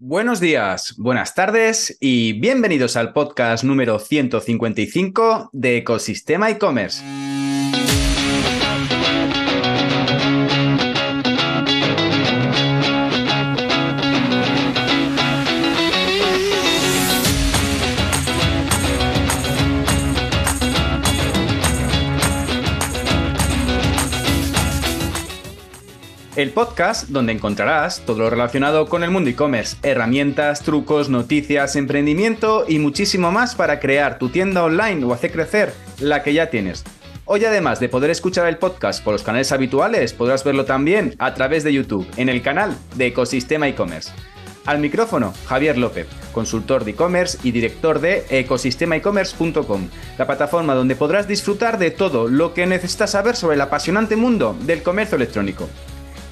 Buenos días, buenas tardes y bienvenidos al podcast número 155 de Ecosistema e-commerce. El podcast donde encontrarás todo lo relacionado con el mundo e-commerce, herramientas, trucos, noticias, emprendimiento y muchísimo más para crear tu tienda online o hacer crecer la que ya tienes. Hoy además de poder escuchar el podcast por los canales habituales, podrás verlo también a través de YouTube, en el canal de Ecosistema e-commerce. Al micrófono, Javier López, consultor de e-commerce y director de ecosistemaecommerce.com, la plataforma donde podrás disfrutar de todo lo que necesitas saber sobre el apasionante mundo del comercio electrónico.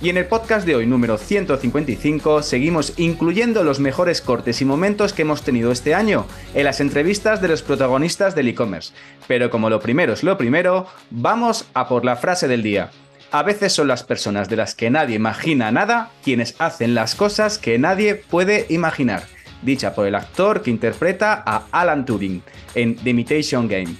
Y en el podcast de hoy, número 155, seguimos incluyendo los mejores cortes y momentos que hemos tenido este año en las entrevistas de los protagonistas del e-commerce. Pero como lo primero es lo primero, vamos a por la frase del día. A veces son las personas de las que nadie imagina nada quienes hacen las cosas que nadie puede imaginar, dicha por el actor que interpreta a Alan Turing en The Imitation Game.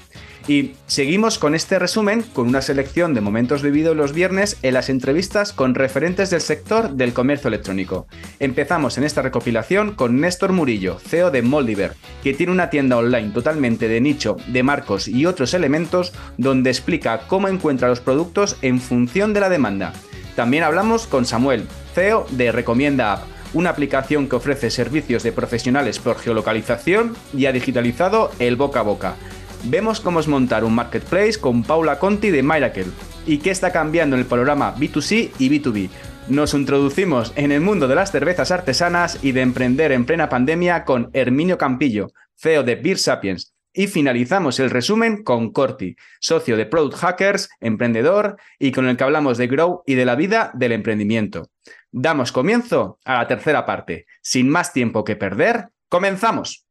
Y seguimos con este resumen con una selección de momentos vividos los viernes en las entrevistas con referentes del sector del comercio electrónico. Empezamos en esta recopilación con Néstor Murillo, CEO de Moldiver, que tiene una tienda online totalmente de nicho, de marcos y otros elementos donde explica cómo encuentra los productos en función de la demanda. También hablamos con Samuel, CEO de Recomienda App una aplicación que ofrece servicios de profesionales por geolocalización y ha digitalizado el boca a boca vemos cómo es montar un marketplace con Paula Conti de Miracle y qué está cambiando en el panorama B2C y B2B. Nos introducimos en el mundo de las cervezas artesanas y de emprender en plena pandemia con Herminio Campillo, CEO de Beer Sapiens. Y finalizamos el resumen con Corti, socio de Product Hackers, emprendedor y con el que hablamos de Grow y de la vida del emprendimiento. Damos comienzo a la tercera parte. Sin más tiempo que perder, comenzamos.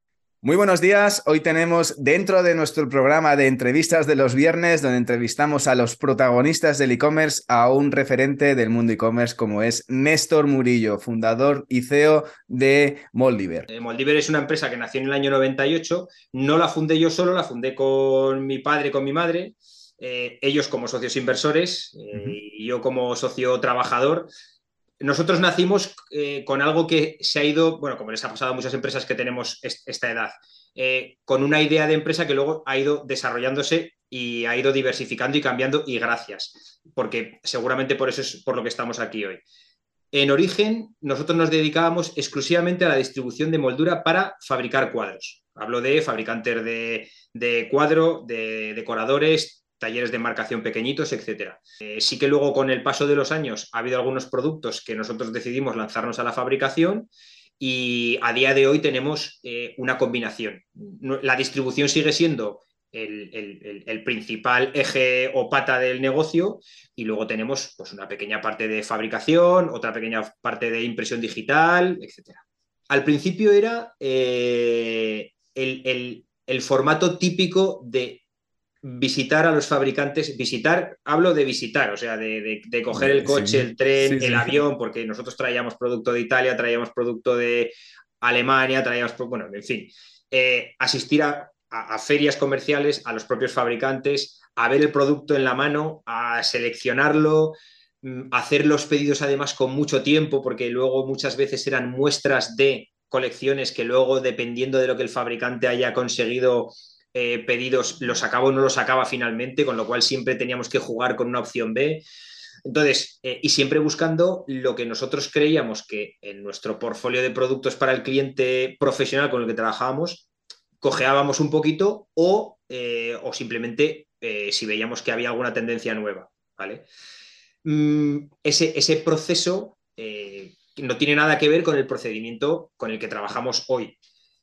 Muy buenos días. Hoy tenemos dentro de nuestro programa de entrevistas de los viernes, donde entrevistamos a los protagonistas del e-commerce, a un referente del mundo e-commerce como es Néstor Murillo, fundador y CEO de Moldiver. Eh, Moldiver es una empresa que nació en el año 98. No la fundé yo solo, la fundé con mi padre, con mi madre. Eh, ellos como socios inversores eh, y yo como socio trabajador nosotros nacimos eh, con algo que se ha ido, bueno, como les ha pasado a muchas empresas que tenemos esta edad, eh, con una idea de empresa que luego ha ido desarrollándose y ha ido diversificando y cambiando y gracias, porque seguramente por eso es por lo que estamos aquí hoy. En origen, nosotros nos dedicábamos exclusivamente a la distribución de moldura para fabricar cuadros. Hablo de fabricantes de, de cuadro, de decoradores, talleres de marcación pequeñitos, etcétera. Eh, sí que luego con el paso de los años ha habido algunos productos que nosotros decidimos lanzarnos a la fabricación y a día de hoy tenemos eh, una combinación. La distribución sigue siendo el, principal eje o pata del negocio y luego tenemos pues, una pequeña parte de fabricación, otra pequeña parte de impresión digital, etcétera. Al principio era eh, el formato típico de visitar a los fabricantes, visitar, hablo de visitar, o sea, de, coger el coche, el tren, el avión, porque nosotros traíamos producto de Italia, traíamos producto de Alemania, traíamos, bueno, en fin, eh, asistir a, ferias comerciales, a los propios fabricantes, a ver el producto en la mano, a seleccionarlo, mm, hacer los pedidos además con mucho tiempo, porque luego muchas veces eran muestras de colecciones que luego, dependiendo de lo que el fabricante haya conseguido eh, pedidos los acaba o no los acaba finalmente, con lo cual siempre teníamos que jugar con una opción B. Entonces, eh, y siempre buscando lo que nosotros creíamos que en nuestro portfolio de productos para el cliente profesional con el que trabajábamos, cojeábamos un poquito o, eh, o simplemente si veíamos que había alguna tendencia nueva. ¿vale? Mm, ese, ese, proceso no tiene nada que ver con el procedimiento con el que trabajamos hoy.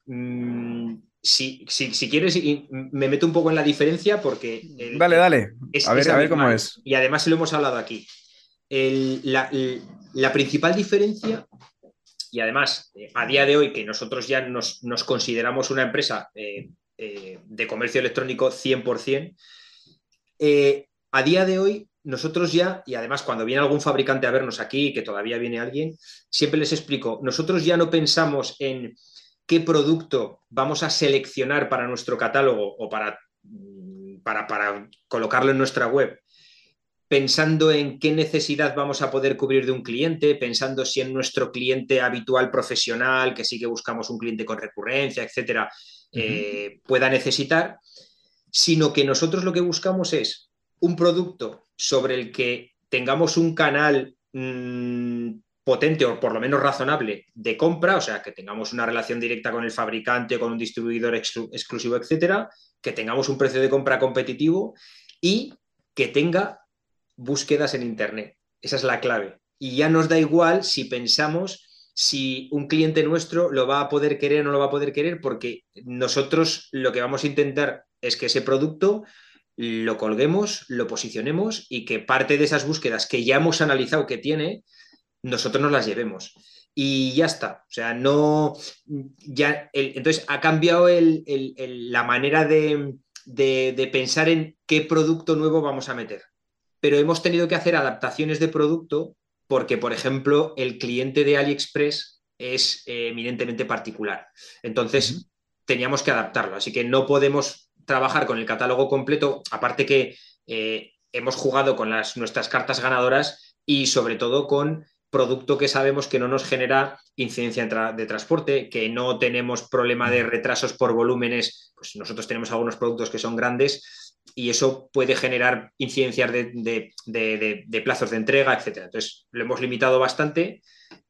Mm, si, quieres, me meto un poco en la diferencia porque... dale, dale. a ver, a ver cómo es. Y además lo hemos hablado aquí. la, principal diferencia, y además eh, a día de hoy que nosotros ya nos, consideramos una empresa eh, eh, de comercio electrónico 100%, a día de hoy nosotros ya, y además cuando viene algún fabricante a vernos aquí, que todavía viene alguien, siempre les explico, nosotros ya no pensamos en qué producto vamos a seleccionar para nuestro catálogo o para, mm, para, para colocarlo en nuestra web, pensando en qué necesidad vamos a poder cubrir de un cliente, pensando si en nuestro cliente habitual profesional, que sí que buscamos un cliente con recurrencia, etcétera, eh, pueda necesitar, sino que nosotros lo que buscamos es un producto sobre el que tengamos un canal mmm, potente o por lo menos razonable de compra, o sea, que tengamos una relación directa con el fabricante, con un distribuidor exclu exclusivo, etcétera, que tengamos un precio de compra competitivo y que tenga búsquedas en Internet. Esa es la clave. Y ya nos da igual si pensamos si un cliente nuestro lo va a poder querer o no lo va a poder querer, porque nosotros lo que vamos a intentar es que ese producto lo colguemos, lo posicionemos y que parte de esas búsquedas que ya hemos analizado que tiene, nosotros nos las llevemos. Y ya está. O sea, no. Ya, entonces ha cambiado la manera de, de pensar en qué producto nuevo vamos a meter. Pero hemos tenido que hacer adaptaciones de producto porque, por ejemplo, el cliente de AliExpress es eh, eminentemente particular. Entonces, teníamos que adaptarlo. Así que no podemos trabajar con el catálogo completo, aparte que eh, hemos jugado con las, nuestras cartas ganadoras y sobre todo con producto que sabemos que no nos genera incidencia de transporte, que no tenemos problema de retrasos por volúmenes, pues nosotros tenemos algunos productos que son grandes y eso puede generar incidencias de, plazos de entrega, etc. Entonces, lo hemos limitado bastante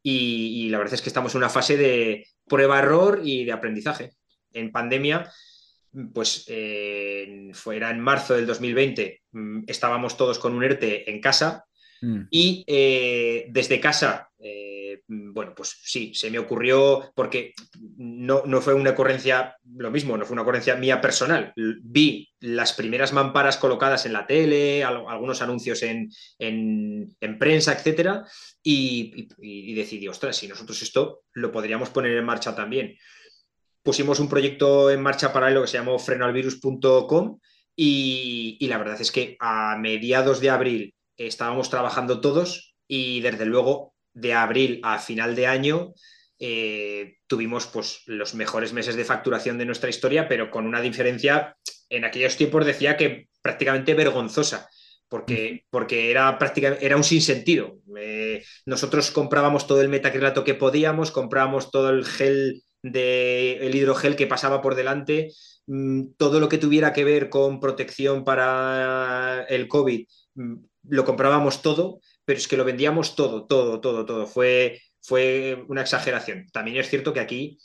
y, la verdad es que estamos en una fase de prueba-error y de aprendizaje. En pandemia, pues eh, fuera en marzo del 2020, mm, estábamos todos con un ERTE en casa Mm. Y eh, desde casa, eh, bueno, pues sí, se me ocurrió, porque no, no, fue una ocurrencia, lo mismo, no fue una ocurrencia mía personal. Vi las primeras mamparas colocadas en la tele, algunos anuncios en, en, prensa, etcétera, y, y, decidí, ostras, si nosotros esto lo podríamos poner en marcha también. Pusimos un proyecto en marcha para lo que se llamó frenoalvirus.com y, y la verdad es que a mediados de abril estábamos trabajando todos y desde luego de abril a final de año eh, tuvimos pues, los mejores meses de facturación de nuestra historia, pero con una diferencia, en aquellos tiempos decía que prácticamente vergonzosa, porque, porque era, prácticamente, era un sinsentido. Eh, nosotros comprábamos todo el metacrilato que podíamos, comprábamos todo el gel de el hidrogel que pasaba por delante, mm, todo lo que tuviera que ver con protección para el COVID, mm, lo comprábamos todo, pero es que lo vendíamos todo, todo, todo, todo. Fue, fue una exageración. También es cierto que aquí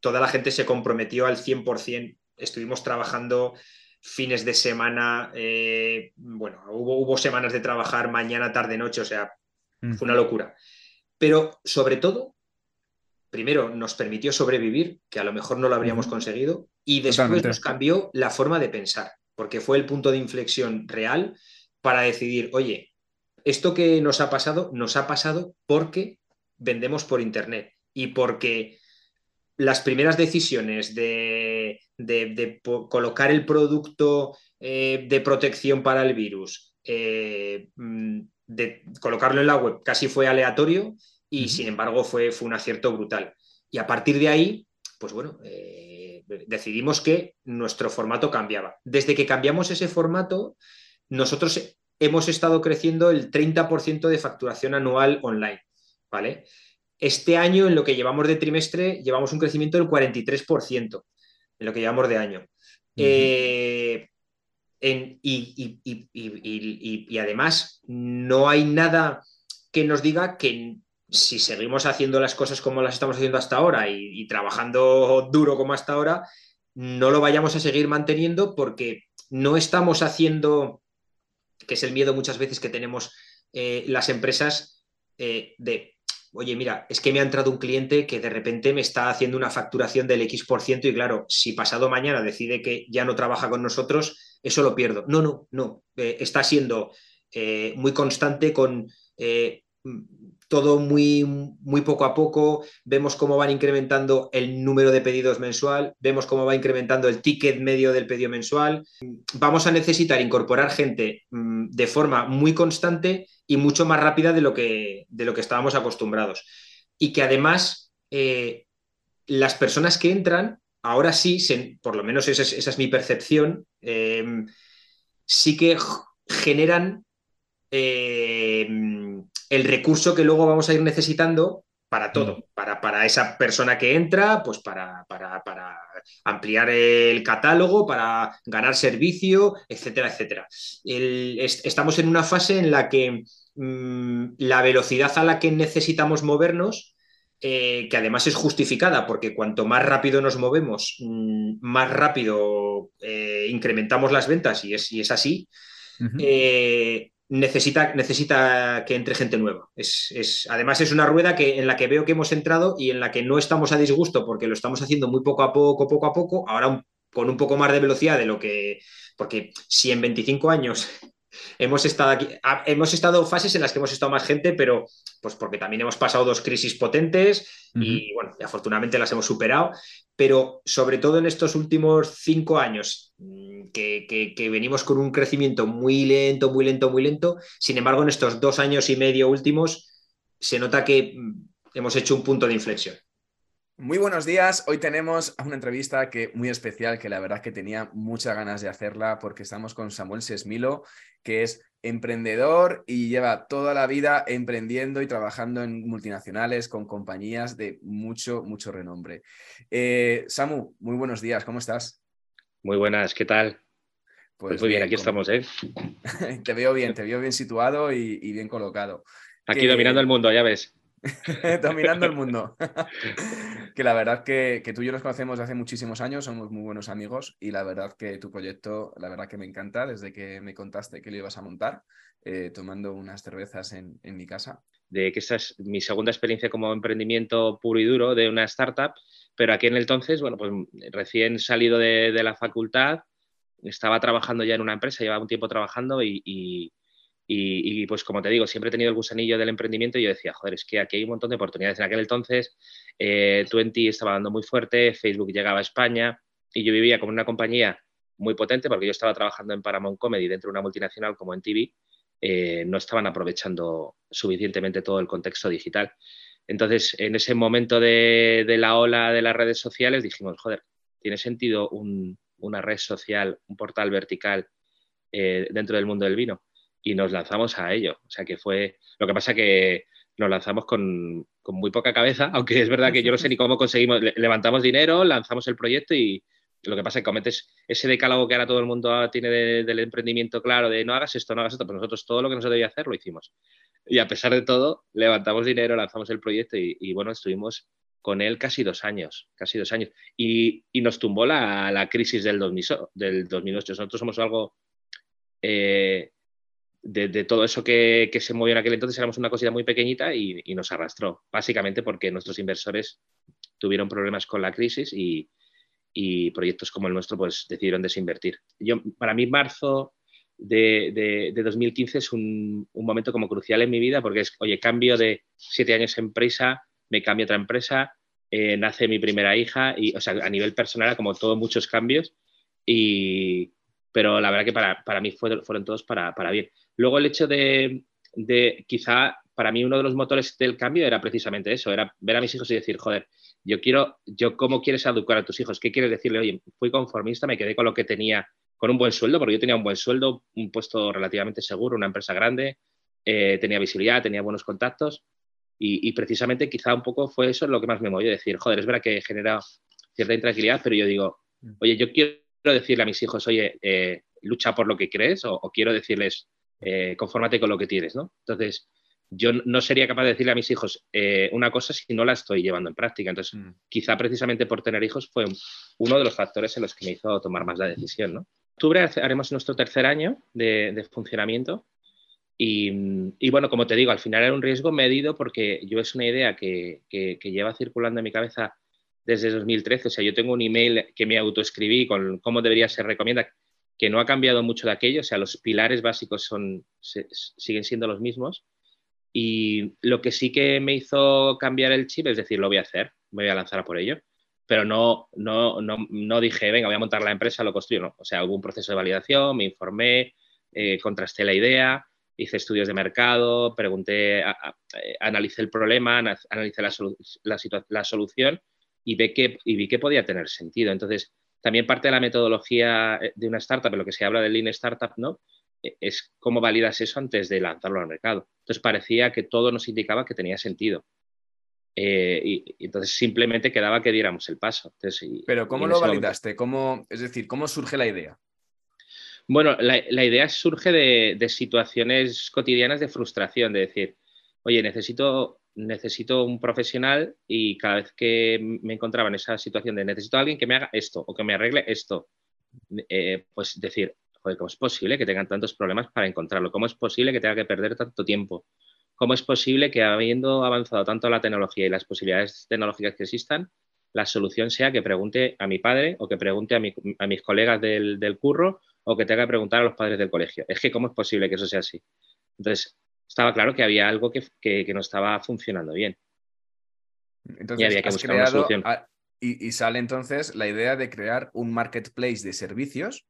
toda la gente se comprometió al 100%. Estuvimos trabajando fines de semana, eh, bueno, hubo, hubo, semanas de trabajar mañana, tarde, noche, o sea, mm. fue una locura. Pero sobre todo, primero nos permitió sobrevivir, que a lo mejor no lo habríamos conseguido, y después nos cambió la forma de pensar, porque fue el punto de inflexión real para decidir, oye, esto que nos ha pasado, nos ha pasado porque vendemos por Internet y porque las primeras decisiones de, colocar el producto eh, de protección para el virus, eh, mm, de colocarlo en la web, casi fue aleatorio y sin embargo fue, fue un acierto brutal. Y a partir de ahí, pues bueno, eh, decidimos que nuestro formato cambiaba. Desde que cambiamos ese formato, nosotros hemos estado creciendo el 30% de facturación anual online, ¿vale? Este año, en lo que llevamos de trimestre, llevamos un crecimiento del 43% en lo que llevamos de año. y, además, no hay nada que nos diga que si seguimos haciendo las cosas como las estamos haciendo hasta ahora y trabajando duro como hasta ahora, no lo vayamos a seguir manteniendo porque no estamos haciendo que es el miedo muchas veces que tenemos eh, las empresas eh, de, oye, mira, es que me ha entrado un cliente que de repente me está haciendo una facturación del X por ciento y claro, si pasado mañana decide que ya no trabaja con nosotros, eso lo pierdo. No, no, no. Eh, está siendo muy constante con todo muy, muy poco a poco, vemos cómo van incrementando el número de pedidos mensual, vemos cómo va incrementando el ticket medio del pedido mensual. Vamos a necesitar incorporar gente mm, de forma muy constante y mucho más rápida de lo que, de lo que estábamos acostumbrados. Y que además eh, las personas que entran, ahora sí, por lo menos esa es, mi percepción, eh, sí que generan eh, el recurso que luego vamos a ir necesitando para todo, para, para esa persona que entra, pues para, para, ampliar el catálogo, para ganar servicio, etcétera, etcétera. estamos en una fase en la que mm, la velocidad a la que necesitamos movernos, eh, que además es justificada, porque cuanto más rápido nos movemos, mm, más rápido eh, incrementamos las ventas, y es, y es así, necesita, necesita que entre gente nueva. Es, además, es una rueda que, en la que veo que hemos entrado y en la que no estamos a disgusto porque lo estamos haciendo muy poco a poco, poco a poco, ahora con un poco más de velocidad de lo que... Porque si en 25 años hemos estado aquí, hemos estado fases en las que hemos estado más gente, pero pues porque también hemos pasado dos crisis potentes y bueno, afortunadamente las hemos superado, pero sobre todo en estos últimos cinco años mm, que, que, venimos con un crecimiento muy lento, muy lento, muy lento, sin embargo en estos dos años y medio últimos se nota que mm, hemos hecho un punto de inflexión. Muy buenos días. Hoy tenemos una entrevista que muy especial, que la verdad que tenía muchas ganas de hacerla porque estamos con Samuel Sesmilo, que es emprendedor y lleva toda la vida emprendiendo y trabajando en multinacionales con compañías de mucho, mucho renombre. Eh, Samu, muy buenos días, ¿cómo estás? Muy buenas, ¿qué tal? Pues, pues muy bien, aquí estamos, ¿eh? te veo bien, te veo bien situado y, bien colocado. Aquí dominando el mundo, ya ves. dominando el mundo. que la verdad que, que, tú y yo nos conocemos hace muchísimos años, somos muy buenos amigos y la verdad que tu proyecto, la verdad que me encanta desde que me contaste que lo ibas a montar, eh, tomando unas cervezas en, en, mi casa. De que esta es mi segunda experiencia como emprendimiento puro y duro de una startup, pero aquí en el entonces, bueno, pues recién salido de, la facultad, estaba trabajando ya en una empresa, llevaba un tiempo trabajando y, pues como te digo, siempre he tenido el gusanillo del emprendimiento y yo decía, joder, es que aquí hay un montón de oportunidades. En aquel entonces, eh, Twenty estaba dando muy fuerte, Facebook llegaba a España y yo vivía como una compañía muy potente porque yo estaba trabajando en Paramount Comedy dentro de una multinacional como en TV, eh, no estaban aprovechando suficientemente todo el contexto digital. Entonces, en ese momento de, la ola de las redes sociales dijimos, joder, tiene sentido una red social, un portal vertical eh, dentro del mundo del vino y nos lanzamos a ello. O sea que fue, lo que pasa que nos lanzamos con, muy poca cabeza, aunque es verdad que yo no sé ni cómo conseguimos, levantamos dinero, lanzamos el proyecto y lo que pasa es que cometes ese decálogo que ahora todo el mundo tiene del emprendimiento claro, de no hagas esto, no hagas esto, pero nosotros todo lo que nos debía hacer lo hicimos. Y a pesar de todo, levantamos dinero, lanzamos el proyecto y, bueno, estuvimos con él casi dos años, casi dos años. Y, nos tumbó la, crisis del, del 2008. Nosotros somos algo eh, de, todo eso que, se movió en aquel entonces éramos una cosita muy pequeñita y, nos arrastró, básicamente porque nuestros inversores tuvieron problemas con la crisis y, proyectos como el nuestro pues decidieron desinvertir. Yo, para mí marzo de, 2015 es un, momento como crucial en mi vida porque es, oye, cambio de siete años en empresa, me cambio a otra empresa, eh, nace mi primera hija y, o sea, a nivel personal, como todos muchos cambios y, pero la verdad que para, para mí fueron, fueron todos para, para bien. Luego el hecho de, quizá para mí uno de los motores del cambio era precisamente eso, era ver a mis hijos y decir, joder, yo quiero, yo cómo quieres educar a tus hijos, qué quieres decirle, oye, fui conformista, me quedé con lo que tenía, con un buen sueldo, porque yo tenía un buen sueldo, un puesto relativamente seguro, una empresa grande, eh, tenía visibilidad, tenía buenos contactos y, precisamente quizá un poco fue eso lo que más me movió, decir, joder, es verdad que he generado cierta intranquilidad, pero yo digo, mm. oye, yo quiero decirle a mis hijos, oye, eh, lucha por lo que crees o quiero decirles, eh, confórmate con lo que tienes, ¿no? Entonces, yo no sería capaz de decirle a mis hijos eh, una cosa si no la estoy llevando en práctica. Entonces, mm. quizá precisamente por tener hijos fue uno de los factores en los que me hizo tomar más la decisión, ¿no? Octubre haremos nuestro tercer año de, funcionamiento y, bueno, como te digo, al final era un riesgo medido porque yo es una idea que, que, lleva circulando en mi cabeza desde 2013. O sea, yo tengo un email que me autoescribí con cómo debería ser recomienda, que no ha cambiado mucho de aquello, o sea, los pilares básicos son, siguen siendo los mismos. Y lo que sí que me hizo cambiar el chip es decir, lo voy a hacer, me voy a lanzar a por ello. Pero no, no, no, no dije, venga, voy a montar la empresa, lo construyo. No. O sea, hubo un proceso de validación, me informé, eh, contrasté la idea, hice estudios de mercado, pregunté, analicé el problema, analicé la, solución y, ve que, y vi que podía tener sentido. Entonces, también parte de la metodología eh, de una startup, en lo que se habla de Lean Startup, ¿no? E, es cómo validas eso antes de lanzarlo al mercado. Entonces parecía que todo nos indicaba que tenía sentido. Eh, y, entonces simplemente quedaba que diéramos el paso. Pero ¿cómo lo validaste? ¿Cómo, es decir, ¿cómo surge la idea? Bueno, la, idea surge de, situaciones cotidianas de frustración, de decir, oye, necesito, necesito un profesional y cada vez que me encontraba en esa situación de necesito a alguien que me haga esto o que me arregle esto, eh, pues decir, joder, ¿cómo es posible que tengan tantos problemas para encontrarlo? ¿Cómo es posible que tenga que perder tanto tiempo? ¿Cómo es posible que habiendo avanzado tanto la tecnología y las posibilidades tecnológicas que existan, la solución sea que pregunte a mi padre o que pregunte a, mis colegas del, del curro o que tenga que preguntar a los padres del colegio. Es que, ¿cómo es posible que eso sea así? Entonces, estaba claro que había algo que, no estaba funcionando bien. Entonces, y había que buscar una solución. y, sale entonces la idea de crear un marketplace de servicios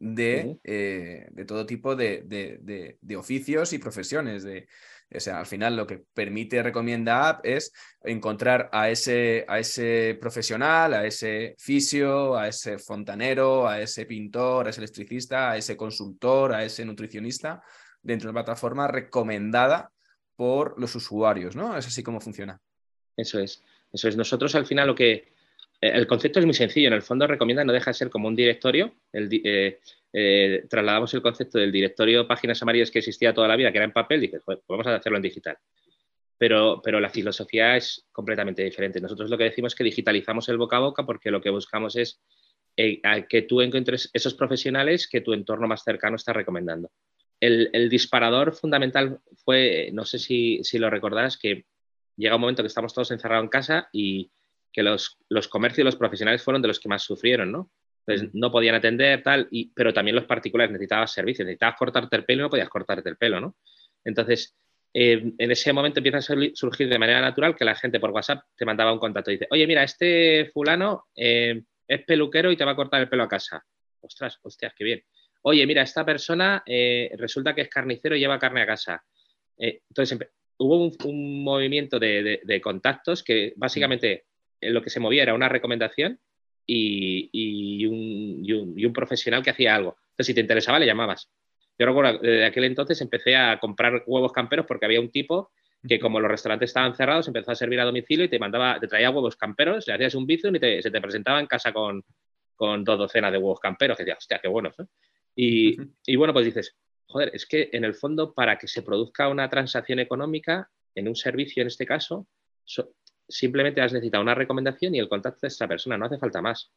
de, eh, todo tipo de, oficios y profesiones. De, o sea, al final lo que permite Recomienda App es encontrar a ese, a ese profesional, a ese fisio, a ese fontanero, a ese pintor, a ese electricista, a ese consultor, a ese nutricionista dentro de la plataforma recomendada por los usuarios, ¿no? Es así como funciona. Eso es. Eso es. Nosotros al final lo que eh, el concepto es muy sencillo. En el fondo recomienda no deja de ser como un directorio. Eh, eh, trasladamos el concepto del directorio páginas amarillas que existía toda la vida, que era en papel, y dije, pues vamos a hacerlo en digital. Pero, pero, la filosofía es completamente diferente. Nosotros lo que decimos es que digitalizamos el boca a boca porque lo que buscamos es que tú encuentres esos profesionales que tu entorno más cercano está recomendando. El, disparador fundamental fue, no sé si, si lo recordarás, que llega un momento que estamos todos encerrados en casa y, que los, comercios y los profesionales fueron de los que más sufrieron, ¿no? Entonces, no podían atender, tal, y, pero también los particulares necesitabas servicios, necesitabas cortarte el pelo y no podías cortarte el pelo, ¿no? Entonces, eh, en ese momento empieza a surgir de manera natural que la gente por WhatsApp te mandaba un contacto y dice, oye, mira, este fulano eh, es peluquero y te va a cortar el pelo a casa. Ostras, hostias, qué bien. Oye, mira, esta persona eh, resulta que es carnicero y lleva carne a casa. entonces, hubo un, movimiento de, de, contactos que básicamente lo que se movía era una recomendación y, un, profesional que hacía algo. Entonces, si te interesaba, le llamabas. Yo recuerdo, desde aquel entonces empecé a comprar huevos camperos porque había un tipo que como los restaurantes estaban cerrados, empezó a servir a domicilio y te mandaba, te traía huevos camperos, le hacías un bizum y se te presentaba en casa con, dos docenas de huevos camperos, que decías, hostia, qué buenos. Y, bueno, pues dices, joder, es que en el fondo para que se produzca una transacción económica en un servicio, en este caso, simplemente has necesitado una recomendación y el contacto de esta persona, no hace falta más.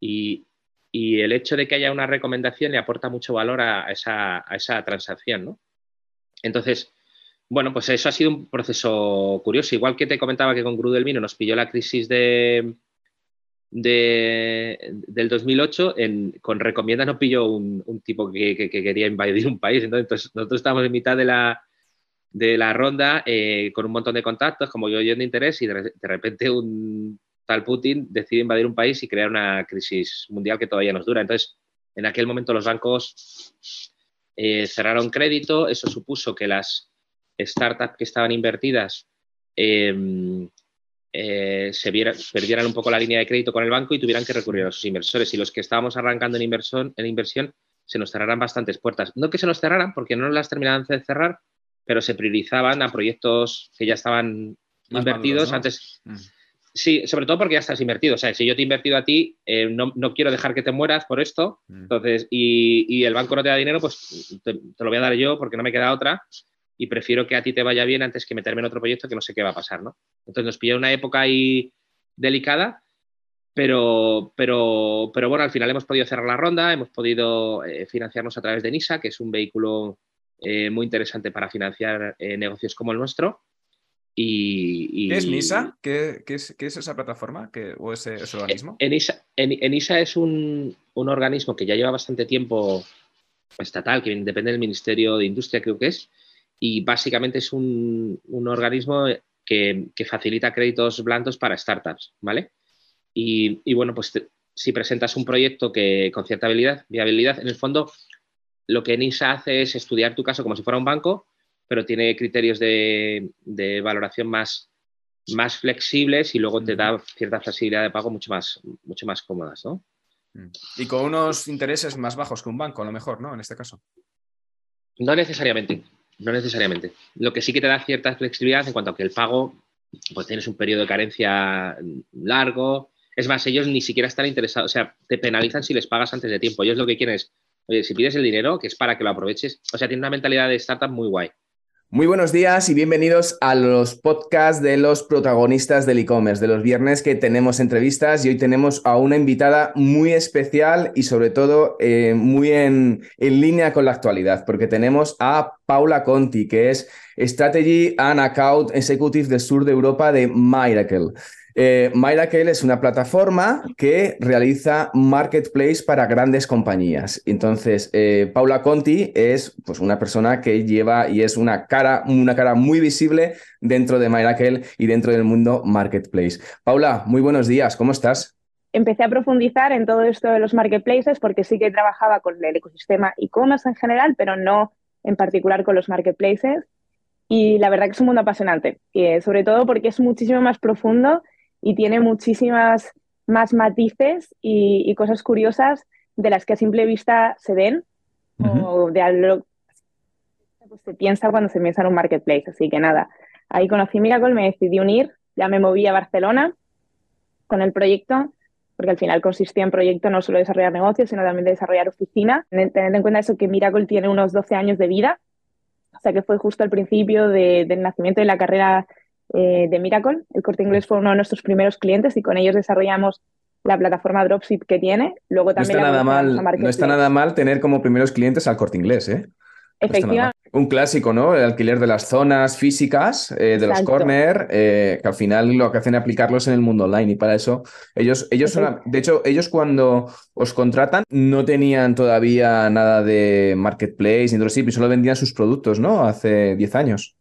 Y, el hecho de que haya una recomendación le aporta mucho valor a esa, transacción, ¿no? Entonces, bueno, pues eso ha sido un proceso curioso. Igual que te comentaba que con Gru del Vino nos pilló la crisis de, del 2008, con Recomienda nos pilló un, tipo que, quería invadir un país. Entonces, nosotros estábamos en mitad de la, de la ronda eh, con un montón de contactos, como yo, yo de interés, y de, repente un tal Putin decide invadir un país y crear una crisis mundial que todavía nos dura. Entonces, en aquel momento los bancos eh, cerraron crédito, eso supuso que las startups que estaban invertidas em, eh, se perdieran un poco la línea de crédito con el banco y tuvieran que recurrir a sus inversores. Y los que estábamos arrancando en inversión, en inversión se nos cerraran bastantes puertas. No que se nos cerraran, porque no las terminaban de cerrar, pero se priorizaban a proyectos que ya estaban invertidos antes. Mm. Sí, sobre todo porque ya estás invertido. O sea, si yo te he invertido a ti, eh, no, quiero dejar que te mueras por esto. Mm. Entonces, y, el banco no te da dinero, pues te, lo voy a dar yo porque no me queda otra. Y prefiero que a ti te vaya bien antes que meterme en otro proyecto que no sé qué va a pasar, ¿no? Entonces nos pilló una época ahí delicada, pero, pero, pero bueno, al final hemos podido cerrar la ronda, hemos podido eh, financiarnos a través de NISA, que es un vehículo eh, muy interesante para financiar eh, negocios como el nuestro. Y, ¿Qué es NISA? ¿Qué, es, esa plataforma o ese, organismo? ENISA, en, es un, organismo que ya lleva bastante tiempo estatal, que depende del Ministerio de Industria, creo que es, y básicamente es un, organismo que, facilita créditos blandos para startups, ¿vale? Y, bueno, pues si presentas un proyecto que con cierta viabilidad, en el fondo lo que NISA hace es estudiar tu caso como si fuera un banco, pero tiene criterios de, valoración más, más flexibles y luego te da cierta facilidad de pago mucho más, mucho más cómodas, ¿no? Y con unos intereses más bajos que un banco, a lo mejor, ¿no? En este caso. No necesariamente, no necesariamente. Lo que sí que te da cierta flexibilidad en cuanto a que el pago, pues tienes un periodo de carencia largo. Es más, ellos ni siquiera están interesados, o sea, te penalizan si les pagas antes de tiempo. Ellos lo que quieren es, oye, si pides el dinero, que es para que lo aproveches. O sea, tiene una mentalidad de startup muy guay. Muy buenos días y bienvenidos a los podcasts de los protagonistas del e-commerce, de los viernes que tenemos entrevistas y hoy tenemos a una invitada muy especial y sobre todo eh, muy en, en línea con la actualidad, porque tenemos a Paula Conti, que es Strategy and Account Executive del sur de Europa de Miracle. Eh, Miracle es una plataforma que realiza marketplace para grandes compañías. Entonces, eh, Paula Conti es pues, una persona que lleva y es una cara, una cara muy visible dentro de Miracle y dentro del mundo marketplace. Paula, muy buenos días, ¿cómo estás? Empecé a profundizar en todo esto de los marketplaces porque sí que trabajaba con el ecosistema e-commerce en general, pero no en particular con los marketplaces. Y la verdad que es un mundo apasionante, y, sobre todo porque es muchísimo más profundo y tiene muchísimas más matices y, cosas curiosas de las que a simple vista se ven o de algo pues, se piensa cuando se piensa en un marketplace. Así que nada, ahí conocí Miracle, me decidí unir, ya me moví a Barcelona con el proyecto, porque al final consistía en proyecto no solo desarrollar negocios, sino también de desarrollar oficina. Teniendo en cuenta eso que Miracle tiene unos 12 años de vida, o sea que fue justo al principio del nacimiento de la carrera eh, de Miracle. El Corte Inglés fue uno de nuestros primeros clientes y con ellos desarrollamos la plataforma Dropship que tiene. Luego también no está, nada mal, no está nada mal tener como primeros clientes al Corte Inglés, ¿eh? Efectivamente. un clásico, ¿no? El alquiler de las zonas físicas, eh, de los corner, eh, que al final lo que hacen es aplicarlos en el mundo online y para eso ellos, ellos son, de hecho, ellos cuando os contratan no tenían todavía nada de marketplace ni dropship y solo vendían sus productos, ¿no? Hace 10 años.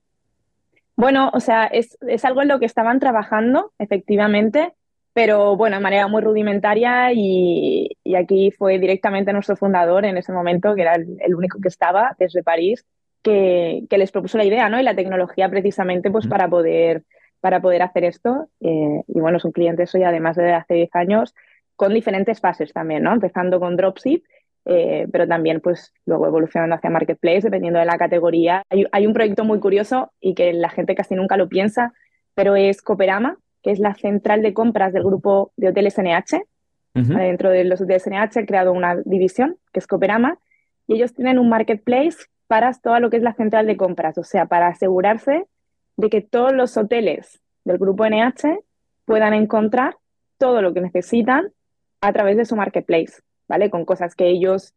Bueno, o sea, es, algo en lo que estaban trabajando, efectivamente, pero bueno, de manera muy rudimentaria y, aquí fue directamente nuestro fundador en ese momento, que era el, único que estaba desde París, que, les propuso la idea, ¿no? Y la tecnología precisamente pues para poder, para poder hacer esto. Eh, y bueno, son clientes hoy además de hace 10 años con diferentes fases también, ¿no? Empezando con Dropship eh, pero también pues luego evolucionando hacia Marketplace, dependiendo de la categoría. Hay, un proyecto muy curioso y que la gente casi nunca lo piensa, pero es Cooperama, que es la central de compras del grupo de hoteles NH. Dentro de los hoteles NH he creado una división, que es Cooperama, y ellos tienen un Marketplace para todo lo que es la central de compras, o sea, para asegurarse de que todos los hoteles del grupo NH puedan encontrar todo lo que necesitan a través de su Marketplace. ¿Vale? Con cosas que ellos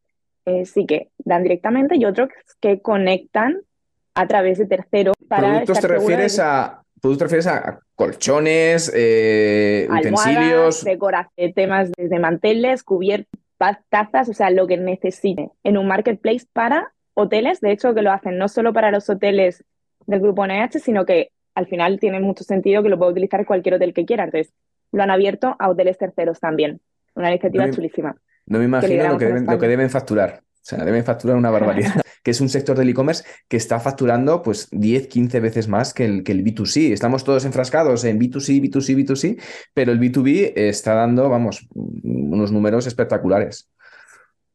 eh, sí que dan directamente y otros que conectan a través de terceros. Para ¿Productos te refieres a ¿Productos te refieres a colchones, eh, utensilios? Decoración, temas desde manteles, cubiertas, tazas, o sea, lo que necesite en un marketplace para hoteles. De hecho, que lo hacen no solo para los hoteles del grupo NH, sino que al final tiene mucho sentido que lo pueda utilizar cualquier hotel que quiera. Entonces, lo han abierto a hoteles terceros también. Una iniciativa chulísima. No me imagino lo que, deben, lo que deben facturar. O sea, deben facturar una barbaridad. que es un sector del e-commerce que está facturando pues 10, 15 veces más que el, que el B2C. Estamos todos enfrascados en B2C, B2C, B2C, pero el B2B está dando, vamos, unos números espectaculares.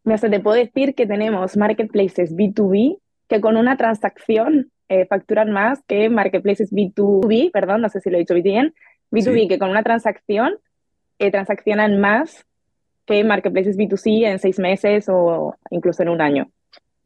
Hasta te puedo decir que tenemos marketplaces B2B que con una transacción eh, facturan más que marketplaces B2B, perdón, no sé si lo he dicho bien, B2B que con una transacción eh, transaccionan más que marketplaces B2C en seis meses o incluso en un año.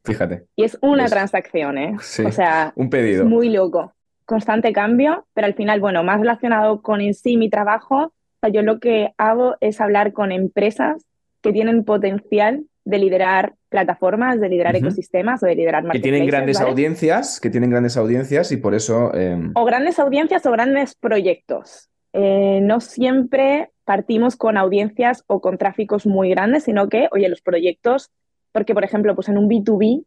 Fíjate. Y es una transacción, ¿eh? o sea, un pedido. Es muy loco. Constante cambio, pero al final, bueno, más relacionado con en sí mi trabajo, yo lo que hago es hablar con empresas que tienen potencial de liderar plataformas, de liderar ecosistemas o de liderar Que tienen grandes audiencias, que tienen grandes audiencias y por eso... Em, o grandes audiencias o grandes proyectos. Eh, no siempre partimos con audiencias o con tráficos muy grandes, sino que, oye, los proyectos, porque por ejemplo, pues en un B2B,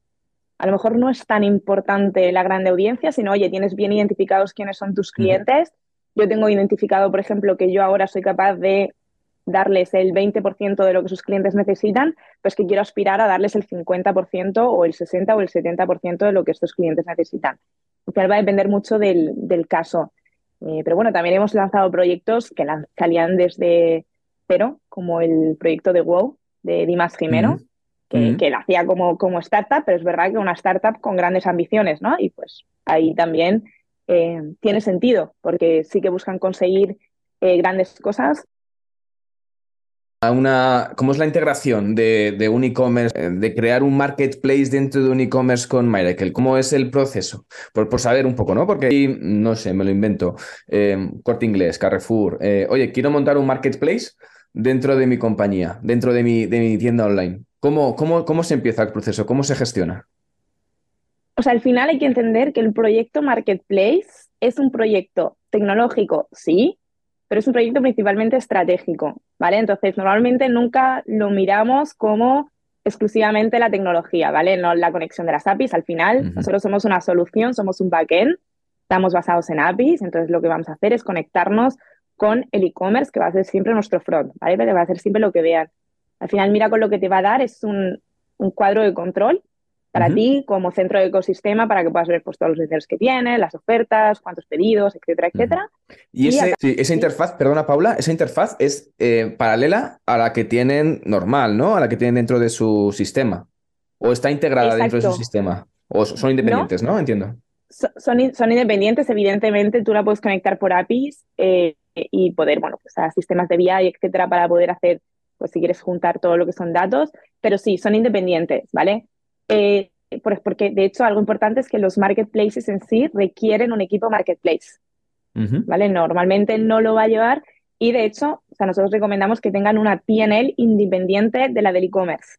a lo mejor no es tan importante la grande audiencia, sino, oye, tienes bien identificados quiénes son tus clientes. Yo tengo identificado, por ejemplo, que yo ahora soy capaz de darles el 20% de lo que sus clientes necesitan, pues que quiero aspirar a darles el 50% o el 60 o el 70% de lo que estos clientes necesitan. Al final va a depender mucho del, caso. Eh, pero bueno, también hemos lanzado proyectos que salían desde cero, como el proyecto de WoW de Dimas Jimeno, que, lo hacía como, como startup, pero es verdad que una startup con grandes ambiciones, ¿no? Y pues ahí también eh, tiene sentido, porque sí que buscan conseguir eh, grandes cosas. Una, ¿Cómo es la integración de, un e-commerce, eh, de crear un marketplace dentro de un e-commerce con Miracle? ¿Cómo es el proceso? Por, saber un poco, ¿no? Porque no sé, me lo invento. Corte Inglés, Carrefour. oye, quiero montar un marketplace dentro de mi compañía, dentro de mi, tienda online. ¿Cómo, cómo, ¿Cómo se empieza el proceso? ¿Cómo se gestiona? O sea, al final hay que entender que el proyecto Marketplace es un proyecto tecnológico, sí, pero es un proyecto principalmente estratégico, ¿vale? Entonces, normalmente nunca lo miramos como exclusivamente la tecnología, ¿vale? No la conexión de las APIs. Al final, nosotros somos una solución, somos un backend, estamos basados en APIs, entonces lo que vamos a hacer es conectarnos con el e-commerce, que va a ser siempre nuestro front, ¿vale? Que va a ser siempre lo que vean. Al final, mira con lo que te va a dar es un, cuadro de control para ti como centro de ecosistema para que puedas ver pues, todos los vendedores que tienes, las ofertas, cuántos pedidos, etcétera, etcétera. Y, esa interfaz, perdona Paula, esa interfaz es eh, paralela a la que tienen normal, ¿no? A la que tienen dentro de su sistema. ¿O está integrada dentro de su sistema? ¿O son independientes, no? Entiendo. son, son, independientes, evidentemente, tú la puedes conectar por APIs eh, y poder, bueno, pues a sistemas de BI, etcétera, para poder hacer pues si quieres juntar todo lo que son datos, pero sí, son independientes, ¿vale? Eh, porque de hecho algo importante es que los marketplaces en sí requieren un equipo marketplace, ¿vale? Normalmente no lo va a llevar y de hecho, o sea, nosotros recomendamos que tengan una PNL independiente de la del e-commerce,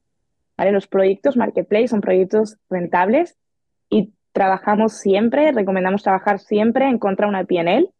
¿vale? Los proyectos marketplace son proyectos rentables y trabajamos siempre, recomendamos trabajar siempre en contra de una PNL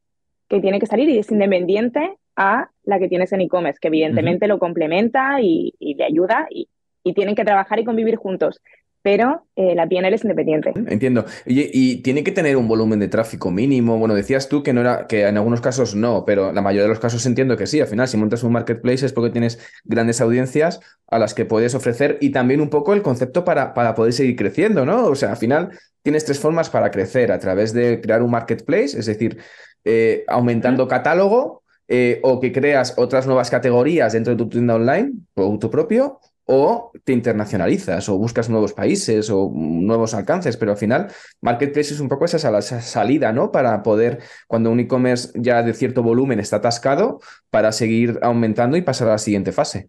que tiene que salir y es independiente a la que tienes en e-commerce, que evidentemente lo complementa y, le ayuda y, tienen que trabajar y convivir juntos. Pero eh, la PNL es independiente. Entiendo. Y, tiene que tener un volumen de tráfico mínimo. Bueno, decías tú que no era, que en algunos casos no, pero la mayoría de los casos entiendo que sí. Al final, si montas un marketplace es porque tienes grandes audiencias a las que puedes ofrecer y también un poco el concepto para, para poder seguir creciendo, ¿no? O sea, al final tienes tres formas para crecer a través de crear un marketplace, es decir, eh, aumentando catálogo, eh, o que creas otras nuevas categorías dentro de tu tienda online, producto propio, o te internacionalizas o buscas nuevos países o nuevos alcances, pero al final Marketplace es un poco esa, salida, ¿no? Para poder, cuando un e-commerce ya de cierto volumen está atascado, para seguir aumentando y pasar a la siguiente fase.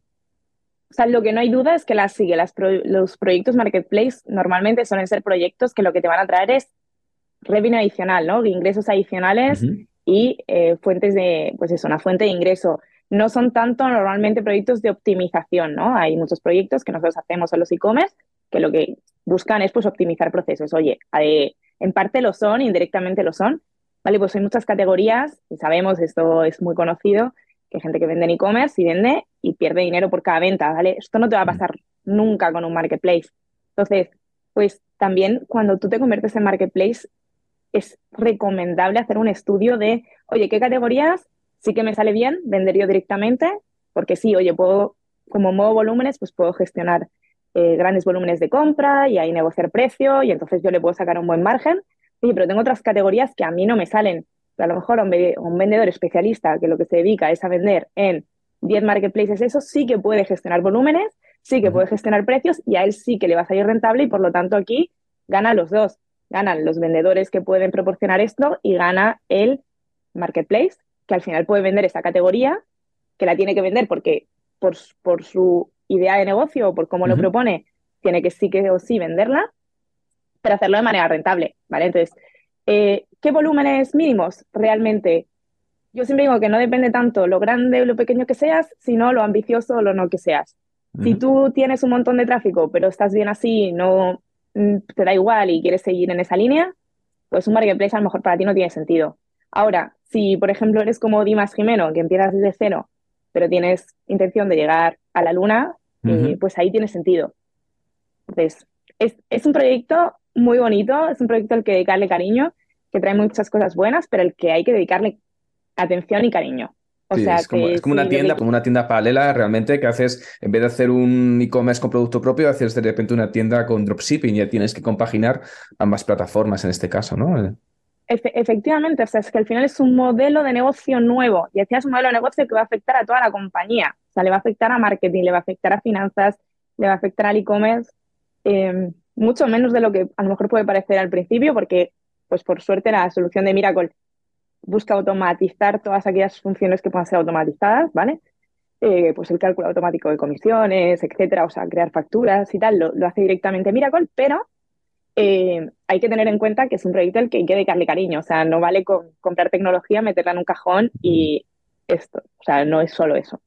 O sea, lo que no hay duda es que las, sigue, los proyectos Marketplace normalmente suelen ser proyectos que lo que te van a traer es revenue adicional, ¿no? Ingresos adicionales y eh, fuentes de, pues eso, una fuente de ingreso. No son tanto normalmente proyectos de optimización, ¿no? Hay muchos proyectos que nosotros hacemos en los e-commerce que lo que buscan es pues optimizar procesos. Oye, eh, en parte lo son, indirectamente lo son, ¿vale? Pues hay muchas categorías y sabemos, esto es muy conocido, que hay gente que vende en e-commerce y vende y pierde dinero por cada venta, ¿vale? Esto no te va a pasar nunca con un marketplace. Entonces, pues también cuando tú te conviertes en marketplace, es recomendable hacer un estudio de, oye, ¿qué categorías sí que me sale bien vender yo directamente? Porque sí, oye, puedo, como modo volúmenes, pues puedo gestionar eh, grandes volúmenes de compra y ahí negociar precio y entonces yo le puedo sacar un buen margen. Oye, pero tengo otras categorías que a mí no me salen. A lo mejor un vendedor especialista que lo que se dedica es a vender en 10 marketplaces, eso sí que puede gestionar volúmenes, sí que puede gestionar precios y a él sí que le va a salir rentable y por lo tanto aquí gana los dos ganan los vendedores que pueden proporcionar esto y gana el marketplace, que al final puede vender esa categoría, que la tiene que vender porque por, por su idea de negocio o por cómo lo propone, tiene que sí que o sí venderla, pero hacerlo de manera rentable, ¿vale? Entonces, eh, ¿qué volúmenes mínimos? Realmente, yo siempre digo que no depende tanto lo grande o lo pequeño que seas, sino lo ambicioso o lo no que seas. Si tú tienes un montón de tráfico, pero estás bien así, no, Mm, te da igual y quieres seguir en esa línea, pues un marketplace a lo mejor para ti no tiene sentido. Ahora, si por ejemplo eres como Dimas Jimeno, que empiezas desde cero, pero tienes intención de llegar a la luna, eh, pues ahí tiene sentido. Entonces, es, un proyecto muy bonito, es un proyecto al que dedicarle cariño, que trae muchas cosas buenas, pero el que hay que dedicarle atención y cariño. O sea, es, como, una tienda, como una tienda paralela realmente que haces, en vez de hacer un e-commerce con producto propio, haces de repente una tienda con dropshipping y ya tienes que compaginar ambas plataformas en este caso, ¿no? Efectivamente, o sea, es que al final es un modelo de negocio nuevo y decías un modelo de negocio que va a afectar a toda la compañía. O sea, le va a afectar a marketing, le va a afectar a finanzas, le va a afectar al e-commerce, eh, mucho menos de lo que a lo mejor puede parecer al principio, porque, pues por suerte, la solución de Miracle busca automatizar todas aquellas funciones que puedan ser automatizadas, ¿vale? Eh, pues el cálculo automático de comisiones, etcétera, o sea, crear facturas y tal, lo, hace directamente Miracle, pero eh, hay que tener en cuenta que es un proyecto al que hay que dedicarle cariño, o sea, no vale comprar tecnología, meterla en un cajón y esto, o sea, no es solo eso.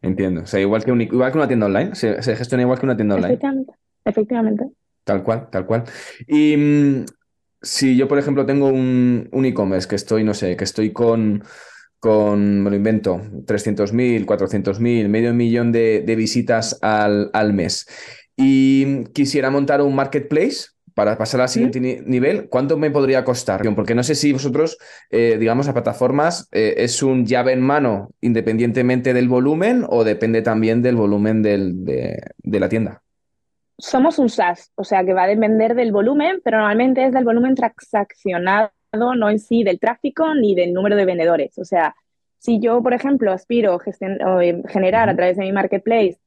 Entiendo, o sea, igual que, igual que una tienda online, se, gestiona igual que una tienda online. Efectivamente, efectivamente. Tal cual, tal cual. Y mm, si yo, por ejemplo, tengo un, e-commerce que estoy, no sé, que estoy con, con me lo invento, 300.000, 400.000, medio millón de, visitas al, al, mes y quisiera montar un marketplace para pasar al siguiente nivel, ¿cuánto me podría costar? Porque no sé si vosotros, eh, digamos, a plataformas eh, es un llave en mano independientemente del volumen o depende también del volumen de la tienda somos un SaaS, o sea que va a depender del volumen, pero normalmente es del volumen transaccionado, no en sí del tráfico ni del número de vendedores. O sea, si yo, por ejemplo, aspiro a eh, generar a través de mi marketplace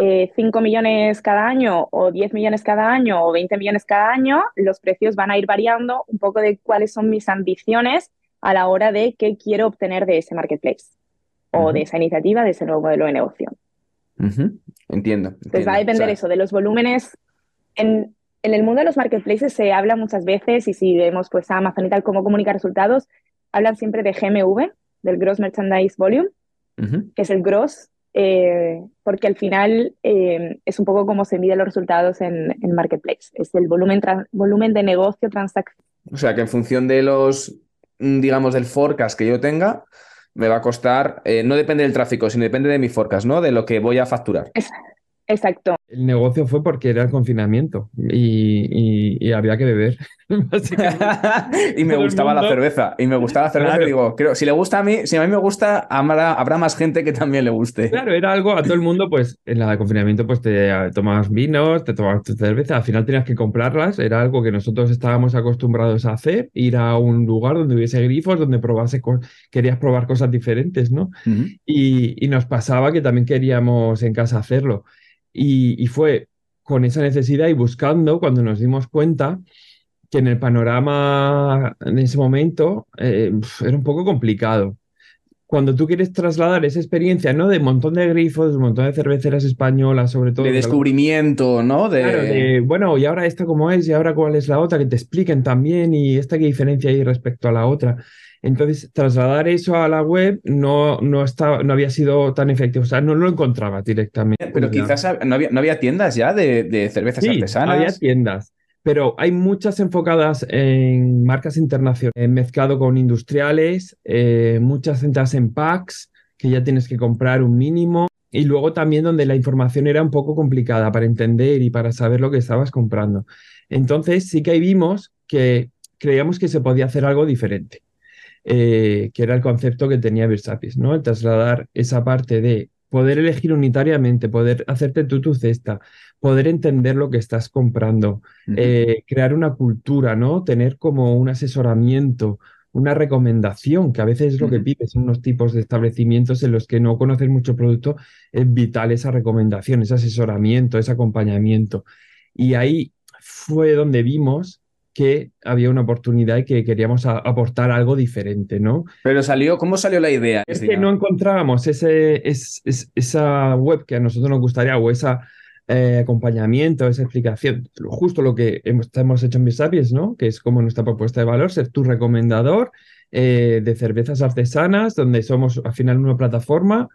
5 eh, millones cada año o 10 millones cada año o 20 millones cada año, los precios van a ir variando un poco de cuáles son mis ambiciones a la hora de qué quiero obtener de ese marketplace o de esa iniciativa, de ese nuevo modelo de negocio. Entiendo. Entonces va a depender eso, de los volúmenes. En, el mundo de los marketplaces se habla muchas veces, y si vemos pues a Amazon y tal cómo comunica resultados, hablan siempre de GMV, del Gross Merchandise Volume, que es el gross, eh, porque al final eh, es un poco como se miden los resultados en, en marketplace. Es el volumen, volumen de negocio transacción. O sea que en función de los, digamos, del forecast que yo tenga, me va a costar, eh, no depende del tráfico, sino depende de mi forecast, ¿no? De lo que voy a facturar. Exacto. El negocio fue porque era el confinamiento y, había que beber. y me gustaba la cerveza. Y me gustaba la cerveza. Digo, creo, si le gusta a mí, si a mí me gusta, habrá, más gente que también le guste. Claro, era algo a todo el mundo, pues en la de confinamiento, pues te tomabas vinos, te tomabas tu cerveza. Al final tenías que comprarlas. Era algo que nosotros estábamos acostumbrados a hacer, ir a un lugar donde hubiese grifos, donde probase, querías probar cosas diferentes, ¿no? y, y nos pasaba que también queríamos en casa hacerlo. Y, fue con esa necesidad y buscando cuando nos dimos cuenta que en el panorama en ese momento eh, era un poco complicado. Cuando tú quieres trasladar esa experiencia, ¿no? De un montón de grifos, de un montón de cerveceras españolas, sobre todo. De descubrimiento, ¿no? De... Claro, de, bueno, y ahora esta cómo es, y ahora cuál es la otra, que te expliquen también, y esta qué diferencia hay respecto a la otra. Entonces, trasladar eso a la web no, no, estaba, no había sido tan efectivo, o sea, no lo encontraba directamente. Pero quizás no había, no había tiendas ya de, de cervezas sí, artesanas. Había tiendas, pero hay muchas enfocadas en marcas internacionales, mezclado con industriales, eh, muchas centradas en packs, que ya tienes que comprar un mínimo. Y luego también donde la información era un poco complicada para entender y para saber lo que estabas comprando. Entonces sí que ahí vimos que creíamos que se podía hacer algo diferente. Eh, que era el concepto que tenía Versapis, ¿no? El trasladar esa parte de poder elegir unitariamente, poder hacerte tú tu cesta, poder entender lo que estás comprando, eh, crear una cultura, ¿no? Tener como un asesoramiento, una recomendación, que a veces es lo que pides en unos tipos de establecimientos en los que no conoces mucho producto, es vital esa recomendación, ese asesoramiento, ese acompañamiento. Y ahí fue donde vimos que había una oportunidad y que queríamos aportar algo diferente, ¿no? Pero salió, ¿cómo salió la idea? Es que no encontrábamos ese, esa web que a nosotros nos gustaría o ese eh, acompañamiento, esa explicación, justo lo que hemos, hemos hecho en Bisapies, ¿no? Que es como nuestra propuesta de valor, ser tu recomendador eh, de cervezas artesanas, donde somos al final una plataforma,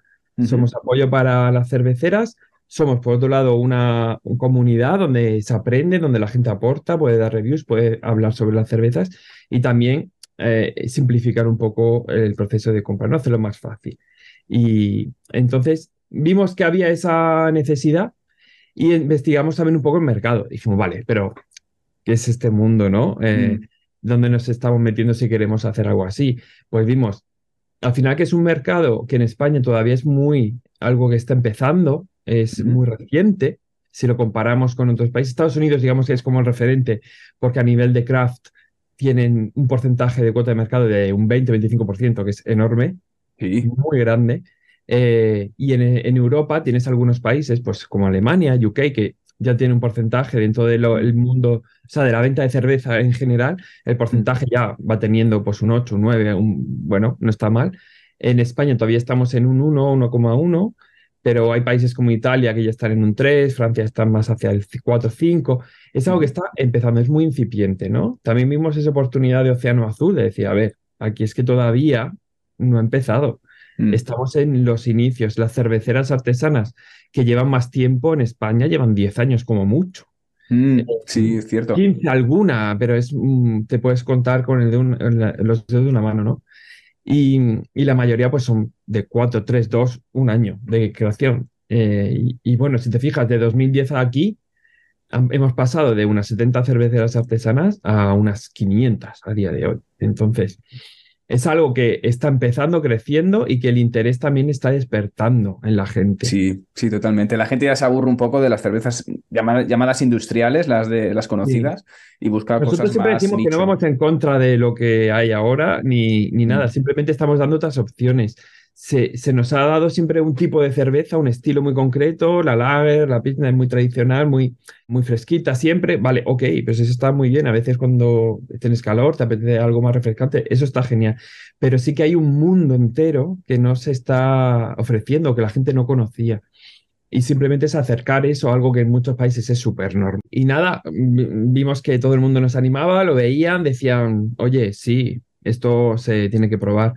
somos apoyo para las cerveceras, somos, por otro lado, una, comunidad donde se aprende, donde la gente aporta, puede dar reviews, puede hablar sobre las cervezas y también eh, simplificar un poco el proceso de compra, no hacerlo más fácil. Y entonces vimos que había esa necesidad y investigamos también un poco el mercado. Dijimos, vale, pero qué es este mundo, ¿no? Eh, Mm. Donde nos estamos metiendo si queremos hacer algo así. Pues vimos, al final que es un mercado que en España todavía es muy algo que está empezando, es muy reciente, si lo comparamos con otros países. Estados Unidos, digamos que es como el referente, porque a nivel de craft tienen un porcentaje de cuota de mercado de un 20-25%, que es enorme, Sí. muy grande. Eh, y en, en Europa tienes algunos países, pues como Alemania, UK, que ya tiene un porcentaje dentro del mundo, o sea, de la venta de cerveza en general, el porcentaje ya va teniendo pues un 8, un 9, un, bueno, no está mal. En España todavía estamos en un 1, 1,1, pero hay países como Italia que ya están en un 3, Francia está más hacia el 4, 5. Es algo que está empezando, es muy incipiente, ¿no? También vimos esa oportunidad de Océano Azul, de decir, a ver, aquí es que todavía no ha empezado. Mm. Estamos en los inicios. Las cerveceras artesanas que llevan más tiempo en España llevan 10 años como mucho. Mm, sí, es cierto. 15 alguna, pero es, mm, te puedes contar con el de un- los dedos de una mano, ¿no? Y, y la mayoría pues son de 4, 3, 2, un año de creación. Eh, y, bueno, si te fijas, de 2010 a aquí hemos pasado de unas 70 cerveceras artesanas a unas 500 a día de hoy. Entonces, es algo que está empezando, creciendo y que el interés también está despertando en la gente. Sí, sí, totalmente. La gente ya se aburre un poco de las cervezas llama- llamadas industriales, las de las conocidas, y busca Nosotros cosas siempre más decimos que no nicho. vamos en contra de lo que hay ahora ni, ni nada, Mm. simplemente estamos dando otras opciones. Se, se nos ha dado siempre un tipo de cerveza, un estilo muy concreto, la lager, la pilsner es muy tradicional, muy, muy fresquita siempre. Vale, ok, pues eso está muy bien. A veces cuando tienes calor, te apetece algo más refrescante, eso está genial. Pero sí que hay un mundo entero que no se está ofreciendo, que la gente no conocía. Y simplemente es acercar eso a algo que en muchos países es súper normal. Y nada, vi- vimos que todo el mundo nos animaba, lo veían, decían, oye, sí, esto se tiene que probar.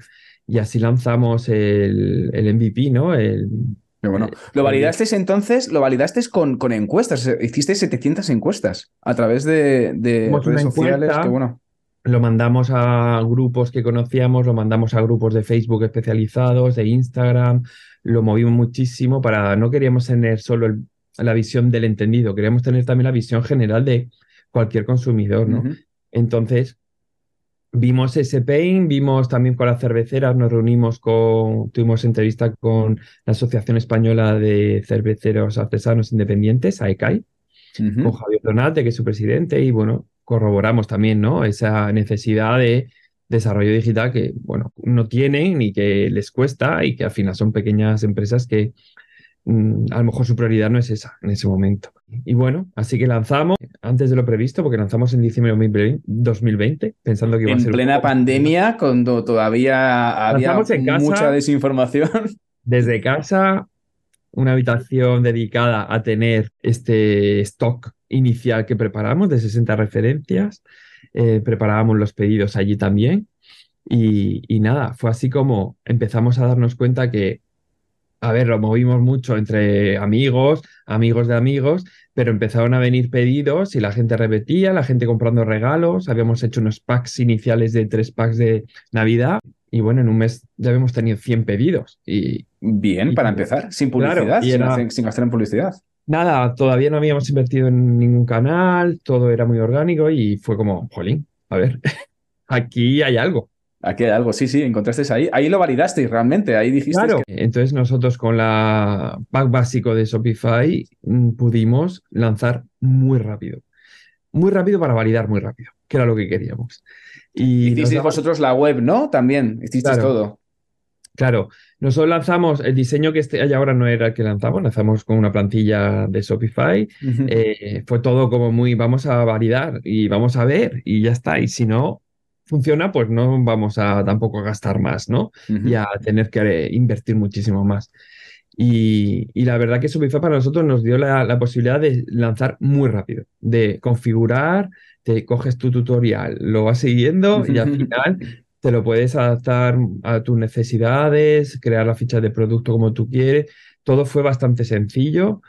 Y así lanzamos el, el MVP, ¿no? El, Pero bueno, Eh, lo validasteis entonces, lo validasteis con, con encuestas, eh, hiciste 700 encuestas a través de, de redes sociales, que bueno. Lo mandamos a grupos que conocíamos, lo mandamos a grupos de Facebook especializados, de Instagram, lo movimos muchísimo para, no queríamos tener solo el- la visión del entendido, queríamos tener también la visión general de cualquier consumidor, ¿no? Entonces, vimos ese pain, vimos también con las cerveceras, nos reunimos con, tuvimos entrevista con la Asociación Española de Cerveceros Artesanos Independientes, AECAI, con Javier Donate, que es su presidente, y bueno, corroboramos también, ¿no? Esa necesidad de desarrollo digital que, bueno, no tienen y que les cuesta y que al final son pequeñas empresas que a lo mejor su prioridad no es esa en ese momento. Y bueno, así que lanzamos antes de lo previsto, porque lanzamos en diciembre de 2020, 2020, pensando que iba a En ser un plena pandemia, cuando todavía había en casa. mucha desinformación. Desde casa, una habitación dedicada a tener este stock inicial que preparamos de 60 referencias. Eh, preparábamos los pedidos allí también. Y, y nada, fue así como empezamos a darnos cuenta que, a ver, lo movimos mucho entre amigos, amigos de amigos, pero empezaron a venir pedidos y la gente repetía, la gente comprando regalos. Habíamos hecho unos packs iniciales de tres packs de Navidad. Y bueno, en un mes ya habíamos tenido 100 pedidos. Y, Bien, Y- para empezar, sin Claro, publicidad, y sin, hacer- sin gastar en publicidad. Nada, todavía no habíamos invertido en ningún canal, todo era muy orgánico y fue como, jolín, a ver, aquí hay algo. Aquí hay algo, sí, sí, encontrasteis ahí. Ahí lo validasteis realmente, ahí dijisteis Claro. que... Entonces nosotros con la pack básico de Shopify mm, pudimos lanzar muy rápido. Muy rápido para validar muy rápido, que era lo que queríamos. Y Hicisteis daba- vosotros la web, ¿no? También, hicisteis Claro. todo. Claro, nosotros lanzamos, el diseño que este hay ahora no era el que lanzamos, lanzamos con una plantilla de Shopify eh, fue todo como muy, vamos a validar y vamos a ver y ya está. Y si no funciona, pues no vamos a tampoco a gastar más, ¿no? Y a tener que eh, invertir muchísimo más. Y, y la verdad que Shopify para nosotros nos dio la, la posibilidad de lanzar muy rápido, de configurar, te coges tu tutorial, lo vas siguiendo y al final te lo puedes adaptar a tus necesidades, crear la ficha de producto como tú quieres. Todo fue bastante sencillo